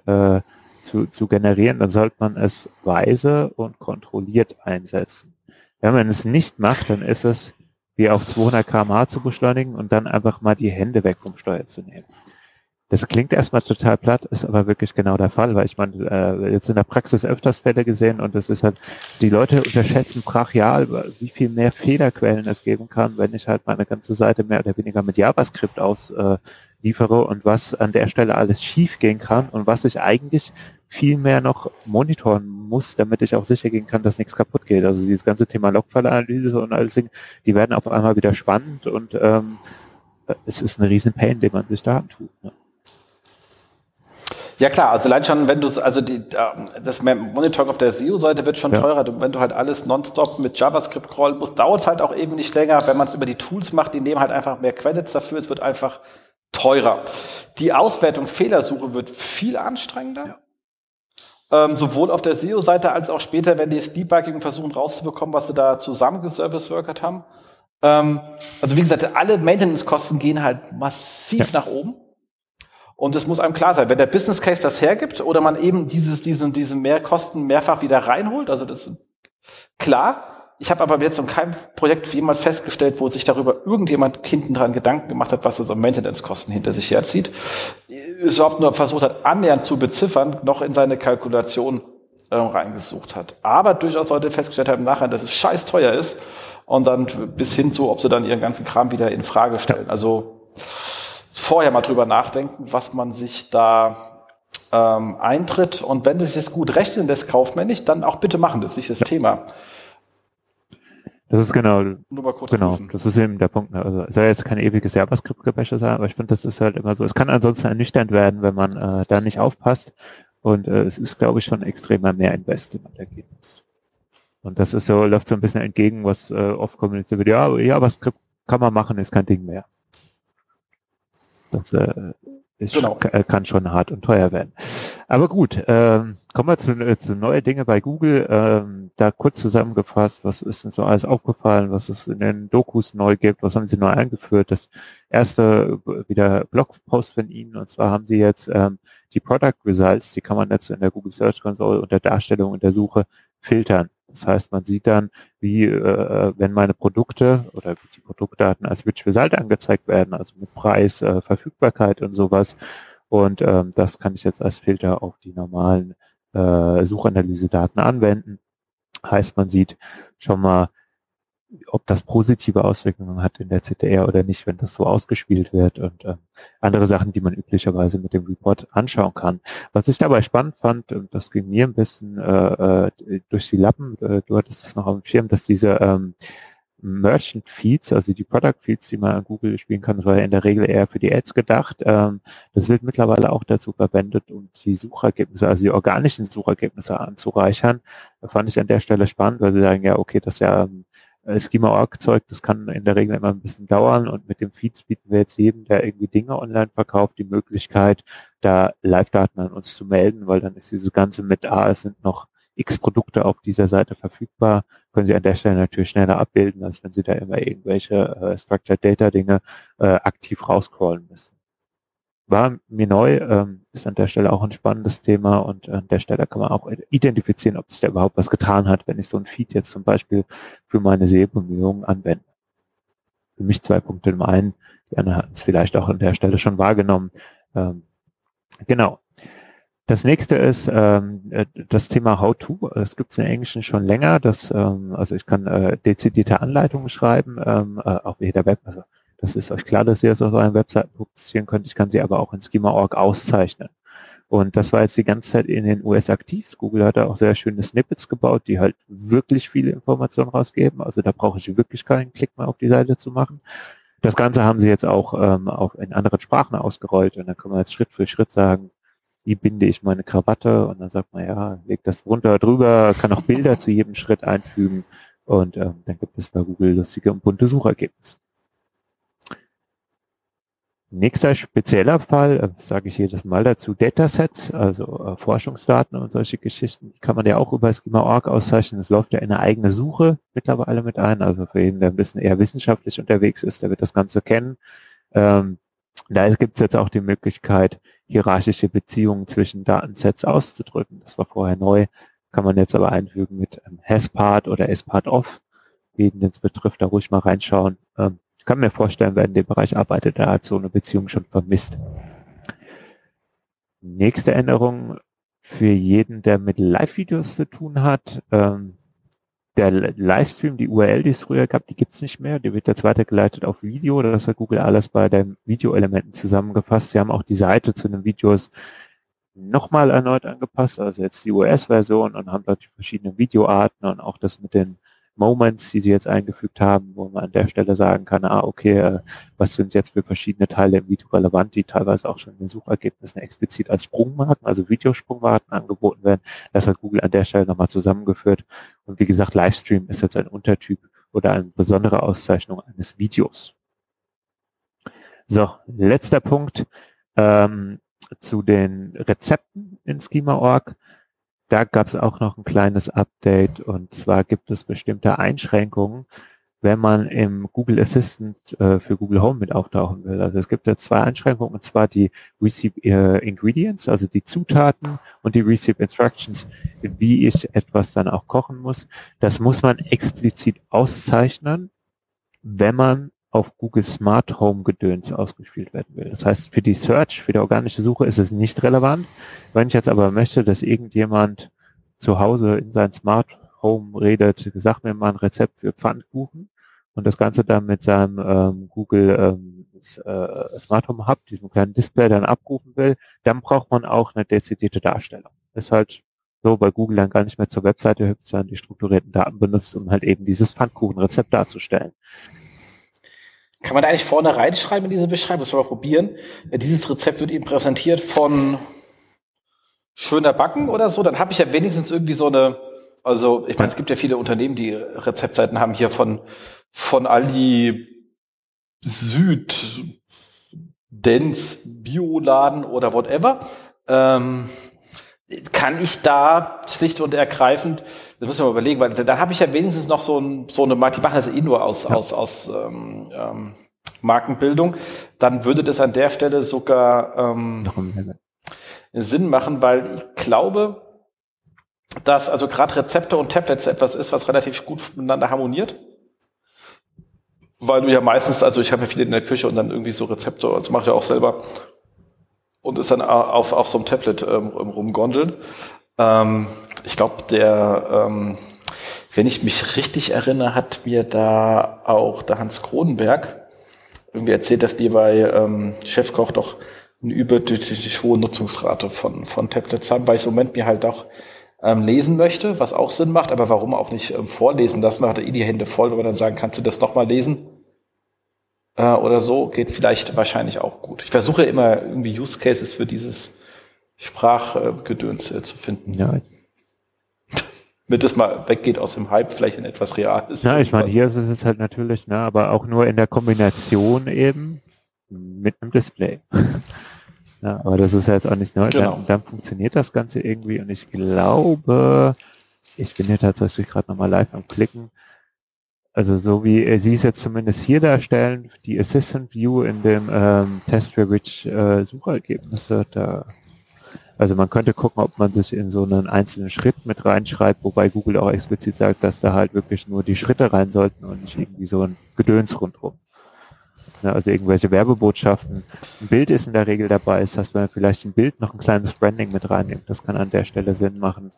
zu, zu generieren, dann sollte man es weise und kontrolliert einsetzen. Wenn man es nicht macht, dann ist es wie auf 200 km/h zu beschleunigen und dann einfach mal die Hände weg vom Steuer zu nehmen. Das klingt erstmal total platt, ist aber wirklich genau der Fall, weil ich meine, äh, jetzt in der Praxis öfters Fälle gesehen und es ist halt, die Leute unterschätzen brachial, wie viel mehr Fehlerquellen es geben kann, wenn ich halt meine ganze Seite mehr oder weniger mit JavaScript ausliefere äh, und was an der Stelle alles schief gehen kann und was ich eigentlich viel mehr noch monitoren muss, damit ich auch sicher gehen kann, dass nichts kaputt geht. Also dieses ganze Thema Logfile-Analyse und alles Ding, die werden auf einmal wieder spannend und ähm, es ist eine riesen Pain, den man sich da antut. Ne? Ja klar, also allein schon, wenn du also die, das Monitoring auf der SEO-Seite wird schon ja. teurer. Wenn du halt alles nonstop mit JavaScript crawlen musst, dauert es halt auch eben nicht länger. Wenn man es über die Tools macht, die nehmen halt einfach mehr Credits dafür. Es wird einfach teurer. Die Auswertung Fehlersuche wird viel anstrengender. Ja. Ähm, sowohl auf der SEO-Seite als auch später, wenn die das Debugging versuchen rauszubekommen, was sie da zusammengeservice-workert haben. Ähm, also wie gesagt, alle Maintenance-Kosten gehen halt massiv ja. nach oben. Und es muss einem klar sein, wenn der Business Case das hergibt oder man eben dieses, diesen, diese Mehrkosten mehrfach wieder reinholt, also das ist klar. Ich habe aber jetzt in keinem Projekt jemals festgestellt, wo sich darüber irgendjemand hinten dran Gedanken gemacht hat, was so Maintenance-Kosten hinter sich herzieht. Es überhaupt nur versucht hat, annähernd zu beziffern, noch in seine Kalkulation äh, reingesucht hat. Aber durchaus Leute festgestellt haben nachher, dass es scheiß teuer ist und dann bis hin zu, ob sie dann ihren ganzen Kram wieder in Frage stellen. Also vorher mal drüber nachdenken, was man sich da ähm, eintritt. Und wenn es sich gut rechnen lässt kaufmännisch, dann auch bitte machen. Das ist nicht das ja. Thema. Das ist genau, Nur mal kurz genau, prüfen. das ist eben der Punkt. Ne? Also es soll jetzt kein ewiges JavaScript-Gebäsche sein, aber ich finde, das ist halt immer so. Es kann ansonsten ernüchternd werden, wenn man äh, da nicht aufpasst. Und äh, es ist, glaube ich, schon extremer mehr Invest, den man da geben muss. Und das ist so, läuft so ein bisschen entgegen, was äh, oft kommuniziert wird. Ja, JavaScript kann man machen, ist kein Ding mehr. Das äh, ist genau. schon, kann schon hart und teuer werden. Aber gut, ähm, kommen wir zu, äh, zu neue Dinge bei Google. Ähm, da kurz zusammengefasst, was ist denn so alles aufgefallen, was es in den Dokus neu gibt, was haben sie neu eingeführt? Das erste äh, wieder Blogpost von Ihnen und zwar haben Sie jetzt ähm, die Product Results, die kann man jetzt in der Google Search Console unter Darstellung und der Suche filtern. Das heißt, man sieht dann, wie, äh, wenn meine Produkte oder die Produktdaten als Rich Result angezeigt werden, also mit Preis, äh, Verfügbarkeit und sowas. Und ähm, das kann ich jetzt als Filter auf die normalen äh, Suchanalyse-Daten anwenden. Heißt, man sieht schon mal, ob das positive Auswirkungen hat in der CTR oder nicht, wenn das so ausgespielt wird und äh, andere Sachen, die man üblicherweise mit dem Report anschauen kann. Was ich dabei spannend fand, und das ging mir ein bisschen äh, äh, durch die Lappen, äh, du hattest es noch auf dem Schirm, dass diese ähm, Merchant Feeds, also die Product Feeds, die man an Google spielen kann, das war ja in der Regel eher für die Ads gedacht. Ähm, das wird mittlerweile auch dazu verwendet, um die Suchergebnisse, also die organischen Suchergebnisse anzureichern. Da fand ich an der Stelle spannend, weil sie sagen, ja, okay, das ist ja ähm, äh, Schema-Org-Zeug, das kann in der Regel immer ein bisschen dauern und mit dem Feeds bieten wir jetzt jedem, der irgendwie Dinge online verkauft, die Möglichkeit, da Live-Daten an uns zu melden, weil dann ist dieses Ganze mit, ah, es sind noch x Produkte auf dieser Seite verfügbar, können Sie an der Stelle natürlich schneller abbilden, als wenn Sie da immer irgendwelche äh, Structured Data Dinge äh, aktiv rauscrawlen müssen war mir neu, ähm, ist an der Stelle auch ein spannendes Thema und an der Stelle kann man auch identifizieren, ob sich da überhaupt was getan hat, wenn ich so ein Feed jetzt zum Beispiel für meine Sehbemühungen anwende. Für mich zwei Punkte. Im einen, die anderen hatten es vielleicht auch an der Stelle schon wahrgenommen. Ähm, genau. Das nächste ist ähm, äh, das Thema How-To. Es gibt es im Englischen schon länger. Das, ähm, also ich kann äh, dezidierte Anleitungen schreiben ähm, äh, auf jeder Web, also das ist euch klar, dass ihr es auf euren Webseiten publizieren könnt. Ich kann sie aber auch in Schema.org auszeichnen. Und das war jetzt die ganze Zeit in den US aktiv. Google hat da auch sehr schöne Snippets gebaut, die halt wirklich viele Informationen rausgeben. Also da brauche ich wirklich keinen Klick mehr auf die Seite zu machen. Das Ganze haben sie jetzt auch ähm, auf in anderen Sprachen ausgerollt und dann kann man jetzt Schritt für Schritt sagen, wie binde ich meine Krawatte und dann sagt man, ja, leg das drunter drüber, kann auch Bilder zu jedem Schritt einfügen und ähm, dann gibt es bei Google lustige und bunte Suchergebnisse. Nächster spezieller Fall, äh, sage ich jedes Mal dazu, Datasets, also äh, Forschungsdaten und solche Geschichten, kann man ja auch über Schema.org auszeichnen. Es läuft ja in eine eigene Suche mittlerweile mit ein. Also für jeden, der ein bisschen eher wissenschaftlich unterwegs ist, der wird das Ganze kennen. Ähm, da gibt es jetzt auch die Möglichkeit, hierarchische Beziehungen zwischen Datensets auszudrücken. Das war vorher neu, kann man jetzt aber einfügen mit ähm, HasPart oder SPart-Off. Jeden, den es betrifft, da ruhig mal reinschauen. Ähm, ich kann mir vorstellen, wer in dem Bereich arbeitet, der hat so eine Beziehung schon vermisst. Nächste Änderung für jeden, der mit Live-Videos zu tun hat. Ähm, der Livestream, die URL, die es früher gab, die gibt es nicht mehr. Die wird jetzt weitergeleitet auf Video. Das hat Google alles bei den Videoelementen zusammengefasst. Sie haben auch die Seite zu den Videos nochmal erneut angepasst, also jetzt die US-Version und haben dort die verschiedenen Videoarten und auch das mit den Moments, die sie jetzt eingefügt haben, wo man an der Stelle sagen kann, ah, okay, äh, was sind jetzt für verschiedene Teile im Video relevant, die teilweise auch schon in den Suchergebnissen explizit als Sprungmarken, also Videosprungmarken angeboten werden. Das hat Google an der Stelle nochmal zusammengeführt. Und wie gesagt, Livestream ist jetzt ein Untertyp oder eine besondere Auszeichnung eines Videos. So, letzter Punkt ähm, zu den Rezepten in Schema.org. da gab es auch noch ein kleines Update und zwar gibt es bestimmte Einschränkungen, wenn man im Google Assistant äh, für Google Home mit auftauchen will. Also es gibt da zwei Einschränkungen, und zwar die Receive äh, Ingredients, also die Zutaten und die Receive Instructions, wie ich etwas dann auch kochen muss. Das muss man explizit auszeichnen, wenn man auf Google Smart Home Gedöns ausgespielt werden will. Das heißt, für die Search, für die organische Suche ist es nicht relevant. Wenn ich jetzt aber möchte, dass irgendjemand zu Hause in sein Smart Home redet, sag mir mal ein Rezept für Pfannkuchen, und das Ganze dann mit seinem ähm, Google ähm, äh, Smart Home Hub, diesem kleinen Display dann abrufen will, dann braucht man auch eine dezidierte Darstellung. Ist halt so, weil Google dann gar nicht mehr zur Webseite hüpft, sondern die strukturierten Daten benutzt, um halt eben dieses Pfannkuchenrezept darzustellen. Kann man da eigentlich vorne reinschreiben in diese Beschreibung? Das wollen wir probieren. Dieses Rezept wird eben präsentiert von schöner Backen oder so. Dann habe ich ja wenigstens irgendwie so eine, also ich meine, es gibt ja viele Unternehmen, die Rezeptseiten haben hier von von Aldi Süd, Dens, Bioladen oder whatever, ähm, kann ich da schlicht und ergreifend, das müssen wir mal überlegen, weil da habe ich ja wenigstens noch so, ein, so eine Marke, die machen das eh nur aus, ja. aus, aus ähm, ähm, Markenbildung, dann würde das an der Stelle sogar ähm, Sinn machen, weil ich glaube, dass also gerade Rezepte und Tablets etwas ist, was relativ gut miteinander harmoniert. Weil du ja meistens, also ich habe ja viele in der Küche und dann irgendwie so Rezepte, das mache ich ja auch selber und ist dann auf, auf so einem Tablet ähm, rumgondeln. Ähm, ich glaube, der, ähm, wenn ich mich richtig erinnere, hat mir da auch der Hans Kronenberg irgendwie erzählt, dass die bei ähm, Chefkoch doch eine überdurchschnittlich hohe Nutzungsrate von, von Tablets haben, weil ich im Moment mir halt auch ähm, lesen möchte, was auch Sinn macht, aber warum auch nicht ähm, vorlesen lassen? Da hat eh die Hände voll, wenn man dann sagen, kannst du das doch mal lesen? Äh, oder so, geht vielleicht wahrscheinlich auch gut. Ich versuche immer irgendwie Use Cases für dieses Sprachgedöns äh, zu finden. Ja. [laughs] Damit es mal weggeht aus dem Hype, vielleicht in etwas Reales. Ja, ich meine, hier ist es halt natürlich, ne, aber auch nur in der Kombination eben mit einem Display. [laughs] Ja, aber das ist ja jetzt auch nicht neu. Genau. Dann, dann, funktioniert das Ganze irgendwie und ich glaube, ich bin hier tatsächlich gerade nochmal live am Klicken. Also so wie Sie es jetzt zumindest hier darstellen, die Assistant View in dem ähm, Test for Rich äh, Suchergebnisse, da also man könnte gucken, ob man sich in so einen einzelnen Schritt mit reinschreibt, wobei Google auch explizit sagt, dass da halt wirklich nur die Schritte rein sollten und nicht irgendwie so ein Gedöns rundherum ne? also irgendwelche Werbebotschaften. Ein Bild ist in der Regel dabei, ist, dass man vielleicht ein Bild noch ein kleines Branding mit reinnimmt. Das kann an der Stelle Sinn machen.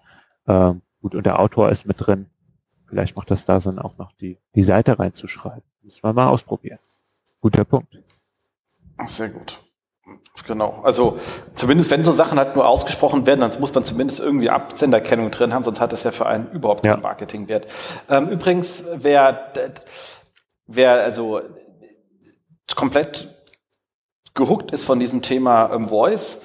Ähm, gut, und der Autor ist mit drin. Vielleicht macht das da Sinn, auch noch die, die Seite reinzuschreiben. Das wir mal ausprobieren. Guter Punkt. Sehr gut. Genau. Also zumindest wenn so Sachen halt nur ausgesprochen werden, dann muss man zumindest irgendwie Absenderkennung drin haben, sonst hat das ja für einen überhaupt keinen ja. Marketingwert. Ähm, übrigens, wer, wer also komplett gehuckt ist von diesem Thema ähm, Voice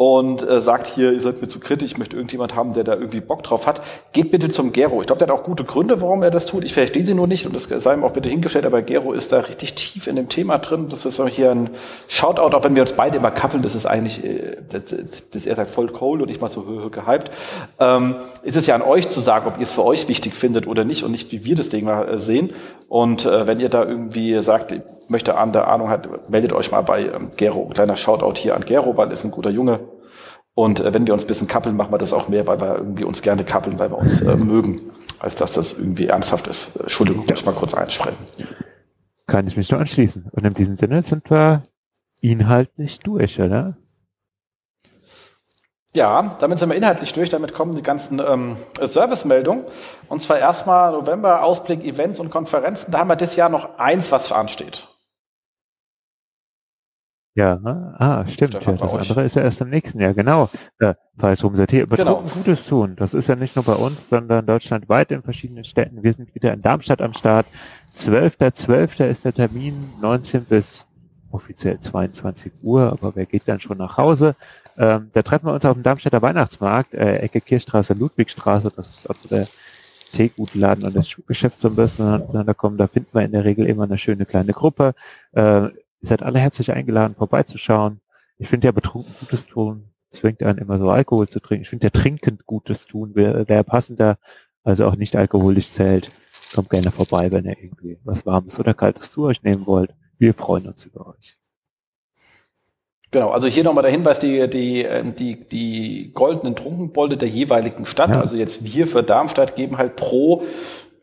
und äh, sagt hier, ihr seid mir zu kritisch, ich möchte irgendjemand haben, der da irgendwie Bock drauf hat, geht bitte zum Gero. Ich glaube, der hat auch gute Gründe, warum er das tut. Ich verstehe sie nur nicht und das sei ihm auch bitte hingestellt, aber Gero ist da richtig tief in dem Thema drin. Das ist hier ein Shoutout, auch wenn wir uns beide immer kappeln, das ist eigentlich, äh, das, das er sagt voll cold und ich mal so gehypt. Ähm, ist es ja an euch zu sagen, ob ihr es für euch wichtig findet oder nicht und nicht, wie wir das Ding mal äh, sehen. Und äh, wenn ihr da irgendwie sagt, ich möchte an der Ahnung hat, meldet euch mal bei ähm, Gero. Kleiner Shoutout hier an Gero, weil er ist ein guter Junge und äh, wenn wir uns ein bisschen kappeln, machen wir das auch mehr, weil wir irgendwie uns gerne kappeln, weil wir uns äh, mögen, als dass das irgendwie ernsthaft ist. Äh, Entschuldigung, ja. muss ich mal kurz einsprechen. Kann ich mich nur anschließen. Und in diesem Sinne sind wir inhaltlich durch, oder? Ja, damit sind wir inhaltlich durch. Damit kommen die ganzen ähm, Servicemeldungen. Und zwar erstmal November, Ausblick, Events und Konferenzen. Da haben wir dieses Jahr noch eins, was ansteht. Ja, ne? ah, stimmt. ja, das andere ist ja erst im nächsten Jahr, genau. Äh, falsch rumsortiert. Betrunken genau. Gutes tun. Das ist ja nicht nur bei uns, sondern deutschlandweit in verschiedenen Städten. Wir sind wieder in Darmstadt am Start. 12.12. .12. ist der Termin, 19 bis offiziell 22 Uhr, aber wer geht dann schon nach Hause? Ähm, da treffen wir uns auf dem Darmstädter Weihnachtsmarkt, äh, Ecke Kirchstraße, Ludwigstraße, das ist also der Teegutladen und das Schuhgeschäft so ein bisschen da kommen. Da finden wir in der Regel immer eine schöne kleine Gruppe. Äh, Ihr seid alle herzlich eingeladen, vorbeizuschauen. Ich finde ja betrunken Gutes tun zwingt einen immer so Alkohol zu trinken. Ich finde, der trinkend Gutes tun wäre wär passender, also auch nicht alkoholisch zählt. Kommt gerne vorbei, wenn ihr irgendwie was Warmes oder Kaltes zu euch nehmen wollt. Wir freuen uns über euch. Genau, also hier nochmal der Hinweis, die, die, die, die goldenen Trunkenbolde der jeweiligen Stadt, ja. also jetzt wir für Darmstadt geben halt pro,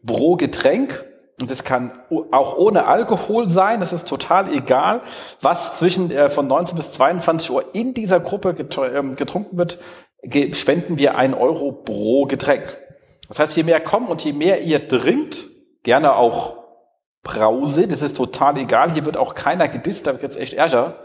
pro Getränk und das kann auch ohne Alkohol sein, das ist total egal, was zwischen äh, von 19 bis 22 Uhr in dieser Gruppe ähm, getrunken wird, spenden wir ein Euro pro Getränk. Das heißt, je mehr kommen und je mehr ihr trinkt, gerne auch Brause, das ist total egal, hier wird auch keiner gedisst, da wird jetzt echt Ärger,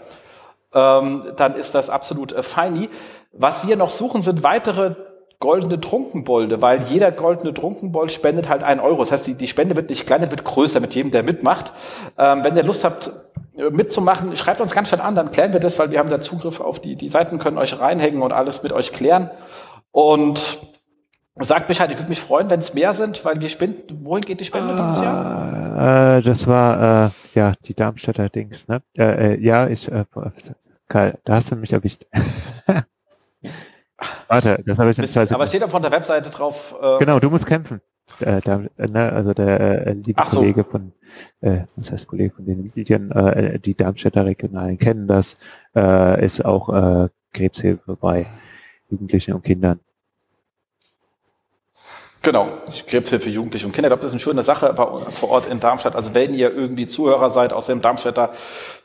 ähm, dann ist das absolut äh, feini. Was wir noch suchen, sind weitere goldene Trunkenbolde, weil jeder goldene Trunkenbold spendet halt einen Euro. Das heißt, die, die Spende wird nicht kleiner, wird größer mit jedem, der mitmacht. Ähm, wenn ihr Lust habt, äh, mitzumachen, schreibt uns ganz schnell an, dann klären wir das, weil wir haben da Zugriff auf die, die Seiten, können euch reinhängen und alles mit euch klären. Und sagt Bescheid, ich würde mich freuen, wenn es mehr sind, weil die Spenden, wohin geht die Spende dieses Jahr? Äh, das war, äh, ja, die Darmstädter Dings, ne? Äh, äh, ja, ich, äh, Karl, da hast du mich erwischt. [laughs] Warte, das habe ich nicht Aber steht auf der Webseite drauf. Äh, genau, du musst kämpfen. Äh, da, ne, also der äh, liebe so. Kollege von, äh, was heißt Kollege von den Medien, äh, die Darmstädter Regionalen kennen das, äh, ist auch äh, Krebshilfe bei Jugendlichen und Kindern. Genau, Krebshilfe Jugendliche und Kinder. Ich glaube, das ist eine schöne Sache vor Ort in Darmstadt. Also wenn ihr irgendwie Zuhörer seid aus dem Darmstädter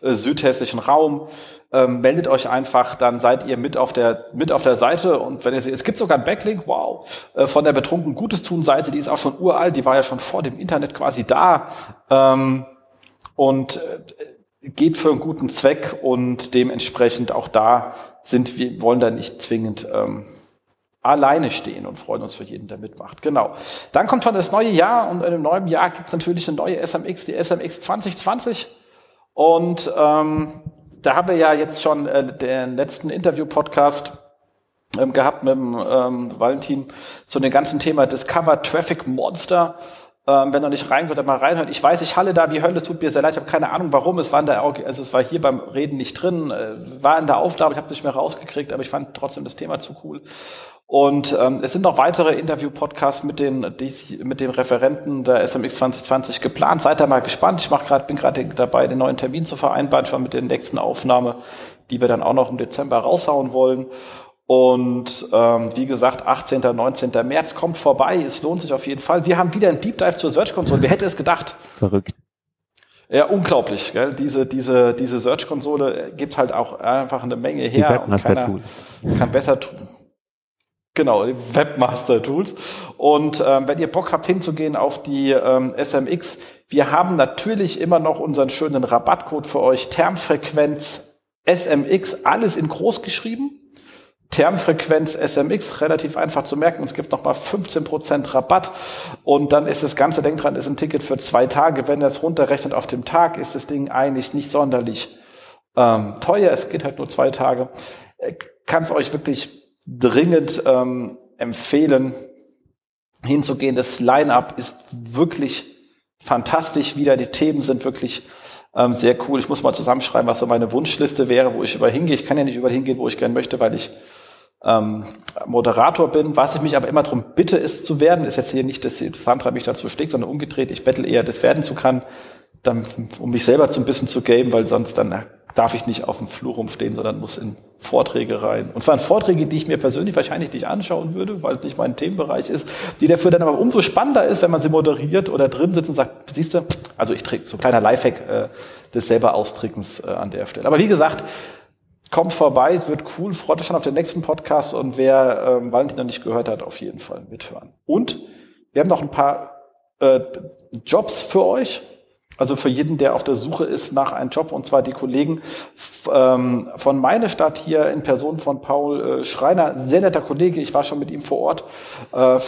äh, südhessischen Raum, ähm, meldet euch einfach, dann seid ihr mit auf der mit auf der Seite und wenn ihr seht, es gibt sogar einen Backlink, wow, äh, von der betrunken Gutes tun Seite, die ist auch schon uralt, die war ja schon vor dem Internet quasi da ähm, und äh, geht für einen guten Zweck und dementsprechend auch da sind wir wollen da nicht zwingend ähm, alleine stehen und freuen uns für jeden, der mitmacht. Genau. Dann kommt schon das neue Jahr und in dem neuen Jahr gibt es natürlich eine neue SMX, die SMX 2020. Und ähm, da haben wir ja jetzt schon äh, den letzten Interview-Podcast ähm, gehabt mit dem ähm, Valentin zu dem ganzen Thema Discover Traffic Monster. Ähm, wenn ihr nicht reingehört, dann mal reinhört. Ich weiß, ich halle da wie Hölle, es tut mir sehr leid, ich habe keine Ahnung warum. Es war in der, also es war hier beim Reden nicht drin, äh, war in der Aufnahme, ich habe es nicht mehr rausgekriegt, aber ich fand trotzdem das Thema zu cool. Und ähm, es sind noch weitere Interview-Podcasts mit den, die, mit den Referenten der SMX 2020 geplant. Seid da mal gespannt. Ich mach grad, bin gerade dabei, den neuen Termin zu vereinbaren, schon mit der nächsten Aufnahme, die wir dann auch noch im Dezember raushauen wollen. Und ähm, wie gesagt, 18. 19. März kommt vorbei. Es lohnt sich auf jeden Fall. Wir haben wieder einen Deep Dive zur Search Console. Wer hätte es gedacht? Verrückt. Ja, unglaublich. Gell? Diese, diese, diese Search-Konsole gibt halt auch einfach eine Menge her. und keiner kann besser tun. Genau, die Webmaster-Tools. Und ähm, wenn ihr Bock habt hinzugehen auf die ähm, SMX, wir haben natürlich immer noch unseren schönen Rabattcode für euch, Termfrequenz SMX, alles in groß geschrieben. Termfrequenz SMX, relativ einfach zu merken. Es gibt nochmal 15% Rabatt und dann ist das Ganze, denkt dran, ist ein Ticket für zwei Tage. Wenn ihr es runterrechnet auf dem Tag, ist das Ding eigentlich nicht sonderlich ähm, teuer. Es geht halt nur zwei Tage. Äh, Kann es euch wirklich dringend ähm, empfehlen, hinzugehen. Das Line-up ist wirklich fantastisch wieder. Die Themen sind wirklich ähm, sehr cool. Ich muss mal zusammenschreiben, was so meine Wunschliste wäre, wo ich überall hingehe. Ich kann ja nicht überall hingehen, wo ich gern möchte, weil ich ähm, Moderator bin. Was ich mich aber immer darum bitte, ist zu werden, ist jetzt hier nicht, dass Sandra mich dazu schlägt, sondern umgedreht. Ich bettel eher, das werden zu kann, dann, um mich selber so ein bisschen zu gamen, weil sonst dann darf ich nicht auf dem Flur rumstehen, sondern muss in Vorträge rein. Und zwar in Vorträge, die ich mir persönlich wahrscheinlich nicht anschauen würde, weil es nicht mein Themenbereich ist, die dafür dann aber umso spannender ist, wenn man sie moderiert oder drin sitzt und sagt, siehst du, also ich trinke so ein kleiner Lifehack äh, des selber Austrickens äh, an der Stelle. Aber wie gesagt, kommt vorbei, es wird cool, freut euch schon auf den nächsten Podcast und wer ähm, Valentin noch nicht gehört hat, auf jeden Fall mithören. Und wir haben noch ein paar äh, Jobs für euch also für jeden, der auf der Suche ist nach einem Job, und zwar die Kollegen ähm, von meine Stadt hier in Person von Paul äh, Schreiner, sehr netter Kollege, ich war schon mit ihm vor Ort äh,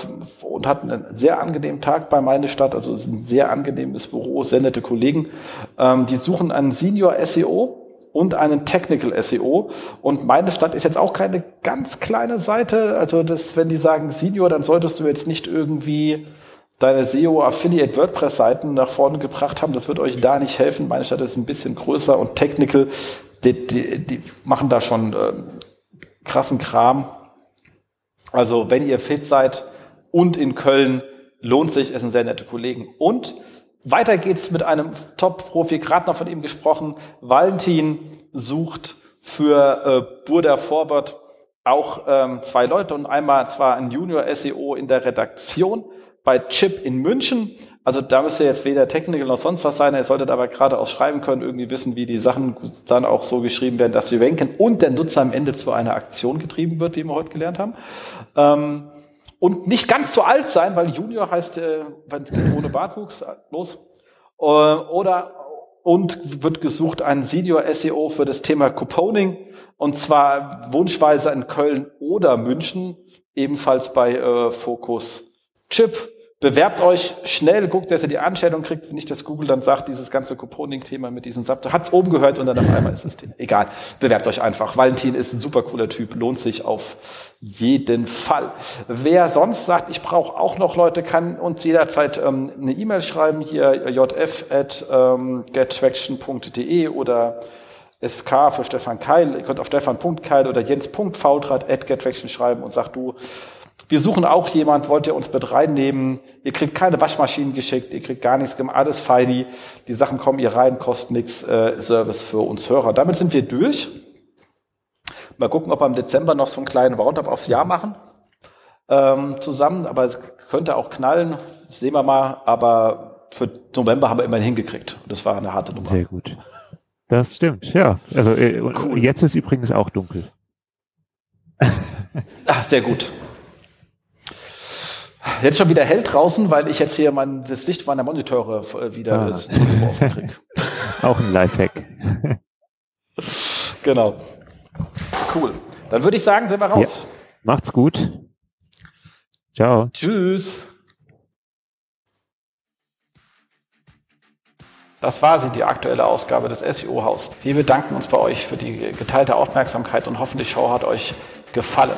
und hatte einen sehr angenehmen Tag bei meine Stadt, also es ist ein sehr angenehmes Büro, sehr nette Kollegen. Ähm, die suchen einen Senior SEO und einen Technical SEO. Und meine Stadt ist jetzt auch keine ganz kleine Seite. Also das, wenn die sagen Senior, dann solltest du jetzt nicht irgendwie deine SEO Affiliate WordPress Seiten nach vorne gebracht haben. Das wird euch da nicht helfen. Meine Stadt ist ein bisschen größer und technical. Die, die, die machen da schon äh, krassen Kram. Also wenn ihr fit seid und in Köln, lohnt sich, es sind sehr nette Kollegen. Und weiter geht's mit einem Top-Profi, gerade noch von ihm gesprochen. Valentin sucht für äh, Burda Forward auch ähm, zwei Leute und einmal zwar ein Junior SEO in der Redaktion bei Chip in München. Also da müsste jetzt weder Technical noch sonst was sein. Ihr solltet aber gerade auch schreiben können, irgendwie wissen, wie die Sachen dann auch so geschrieben werden, dass wir wenken und der Nutzer am Ende zu einer Aktion getrieben wird, wie wir heute gelernt haben. Ähm, und nicht ganz so alt sein, weil Junior heißt, äh, wenn es geht ohne Bartwuchs, äh, los. Äh, oder und wird gesucht ein Senior SEO für das Thema Couponing und zwar wunschweise in Köln oder München, ebenfalls bei äh, Focus Chip. Bewerbt euch schnell, guckt, dass ihr die Anstellung kriegt, nicht, dass Google dann sagt, dieses ganze Couponing-Thema mit diesem Sub, hat's oben gehört und dann auf einmal ist es Thema. Egal, bewerbt euch einfach. Valentin ist ein super cooler Typ, lohnt sich auf jeden Fall. Wer sonst sagt, ich brauche auch noch Leute, kann uns jederzeit ähm, eine E-Mail schreiben, hier jf at ähm, gettraction.de oder SK für Stefan Keil. Ihr könnt auf stefan.keil oder jens.faultrat at gettraction schreiben und sagt du, wir suchen auch jemand, wollt ihr uns mit reinnehmen? Ihr kriegt keine Waschmaschinen geschickt, ihr kriegt gar nichts, alles feini. Die Sachen kommen hier rein, kosten nichts, äh, Service für uns Hörer. Damit sind wir durch. Mal gucken, ob wir im Dezember noch so einen kleinen Roundup aufs Jahr machen ähm, zusammen. Aber es könnte auch knallen, sehen wir mal. Aber für November haben wir immerhin hingekriegt. Das war eine harte Nummer. Sehr gut. Das stimmt, ja. Also äh, cool. jetzt ist übrigens auch dunkel. Ach, sehr gut. Jetzt schon wieder hell draußen, weil ich jetzt hier mein, das Licht meiner Monitore äh, wieder ah. zugeworfen kriege. [laughs] Auch ein Lifehack. [laughs] genau. Cool. Dann würde ich sagen, sind wir raus. Ja. Macht's gut. Ciao. Tschüss. Das war sie, die aktuelle Ausgabe des SEO-Haus. Wir bedanken uns bei euch für die geteilte Aufmerksamkeit und hoffen, die Show hat euch gefallen.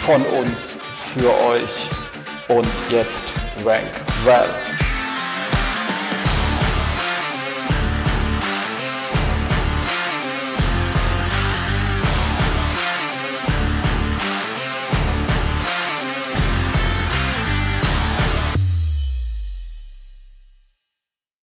von uns für euch. Und jetzt Rank Well.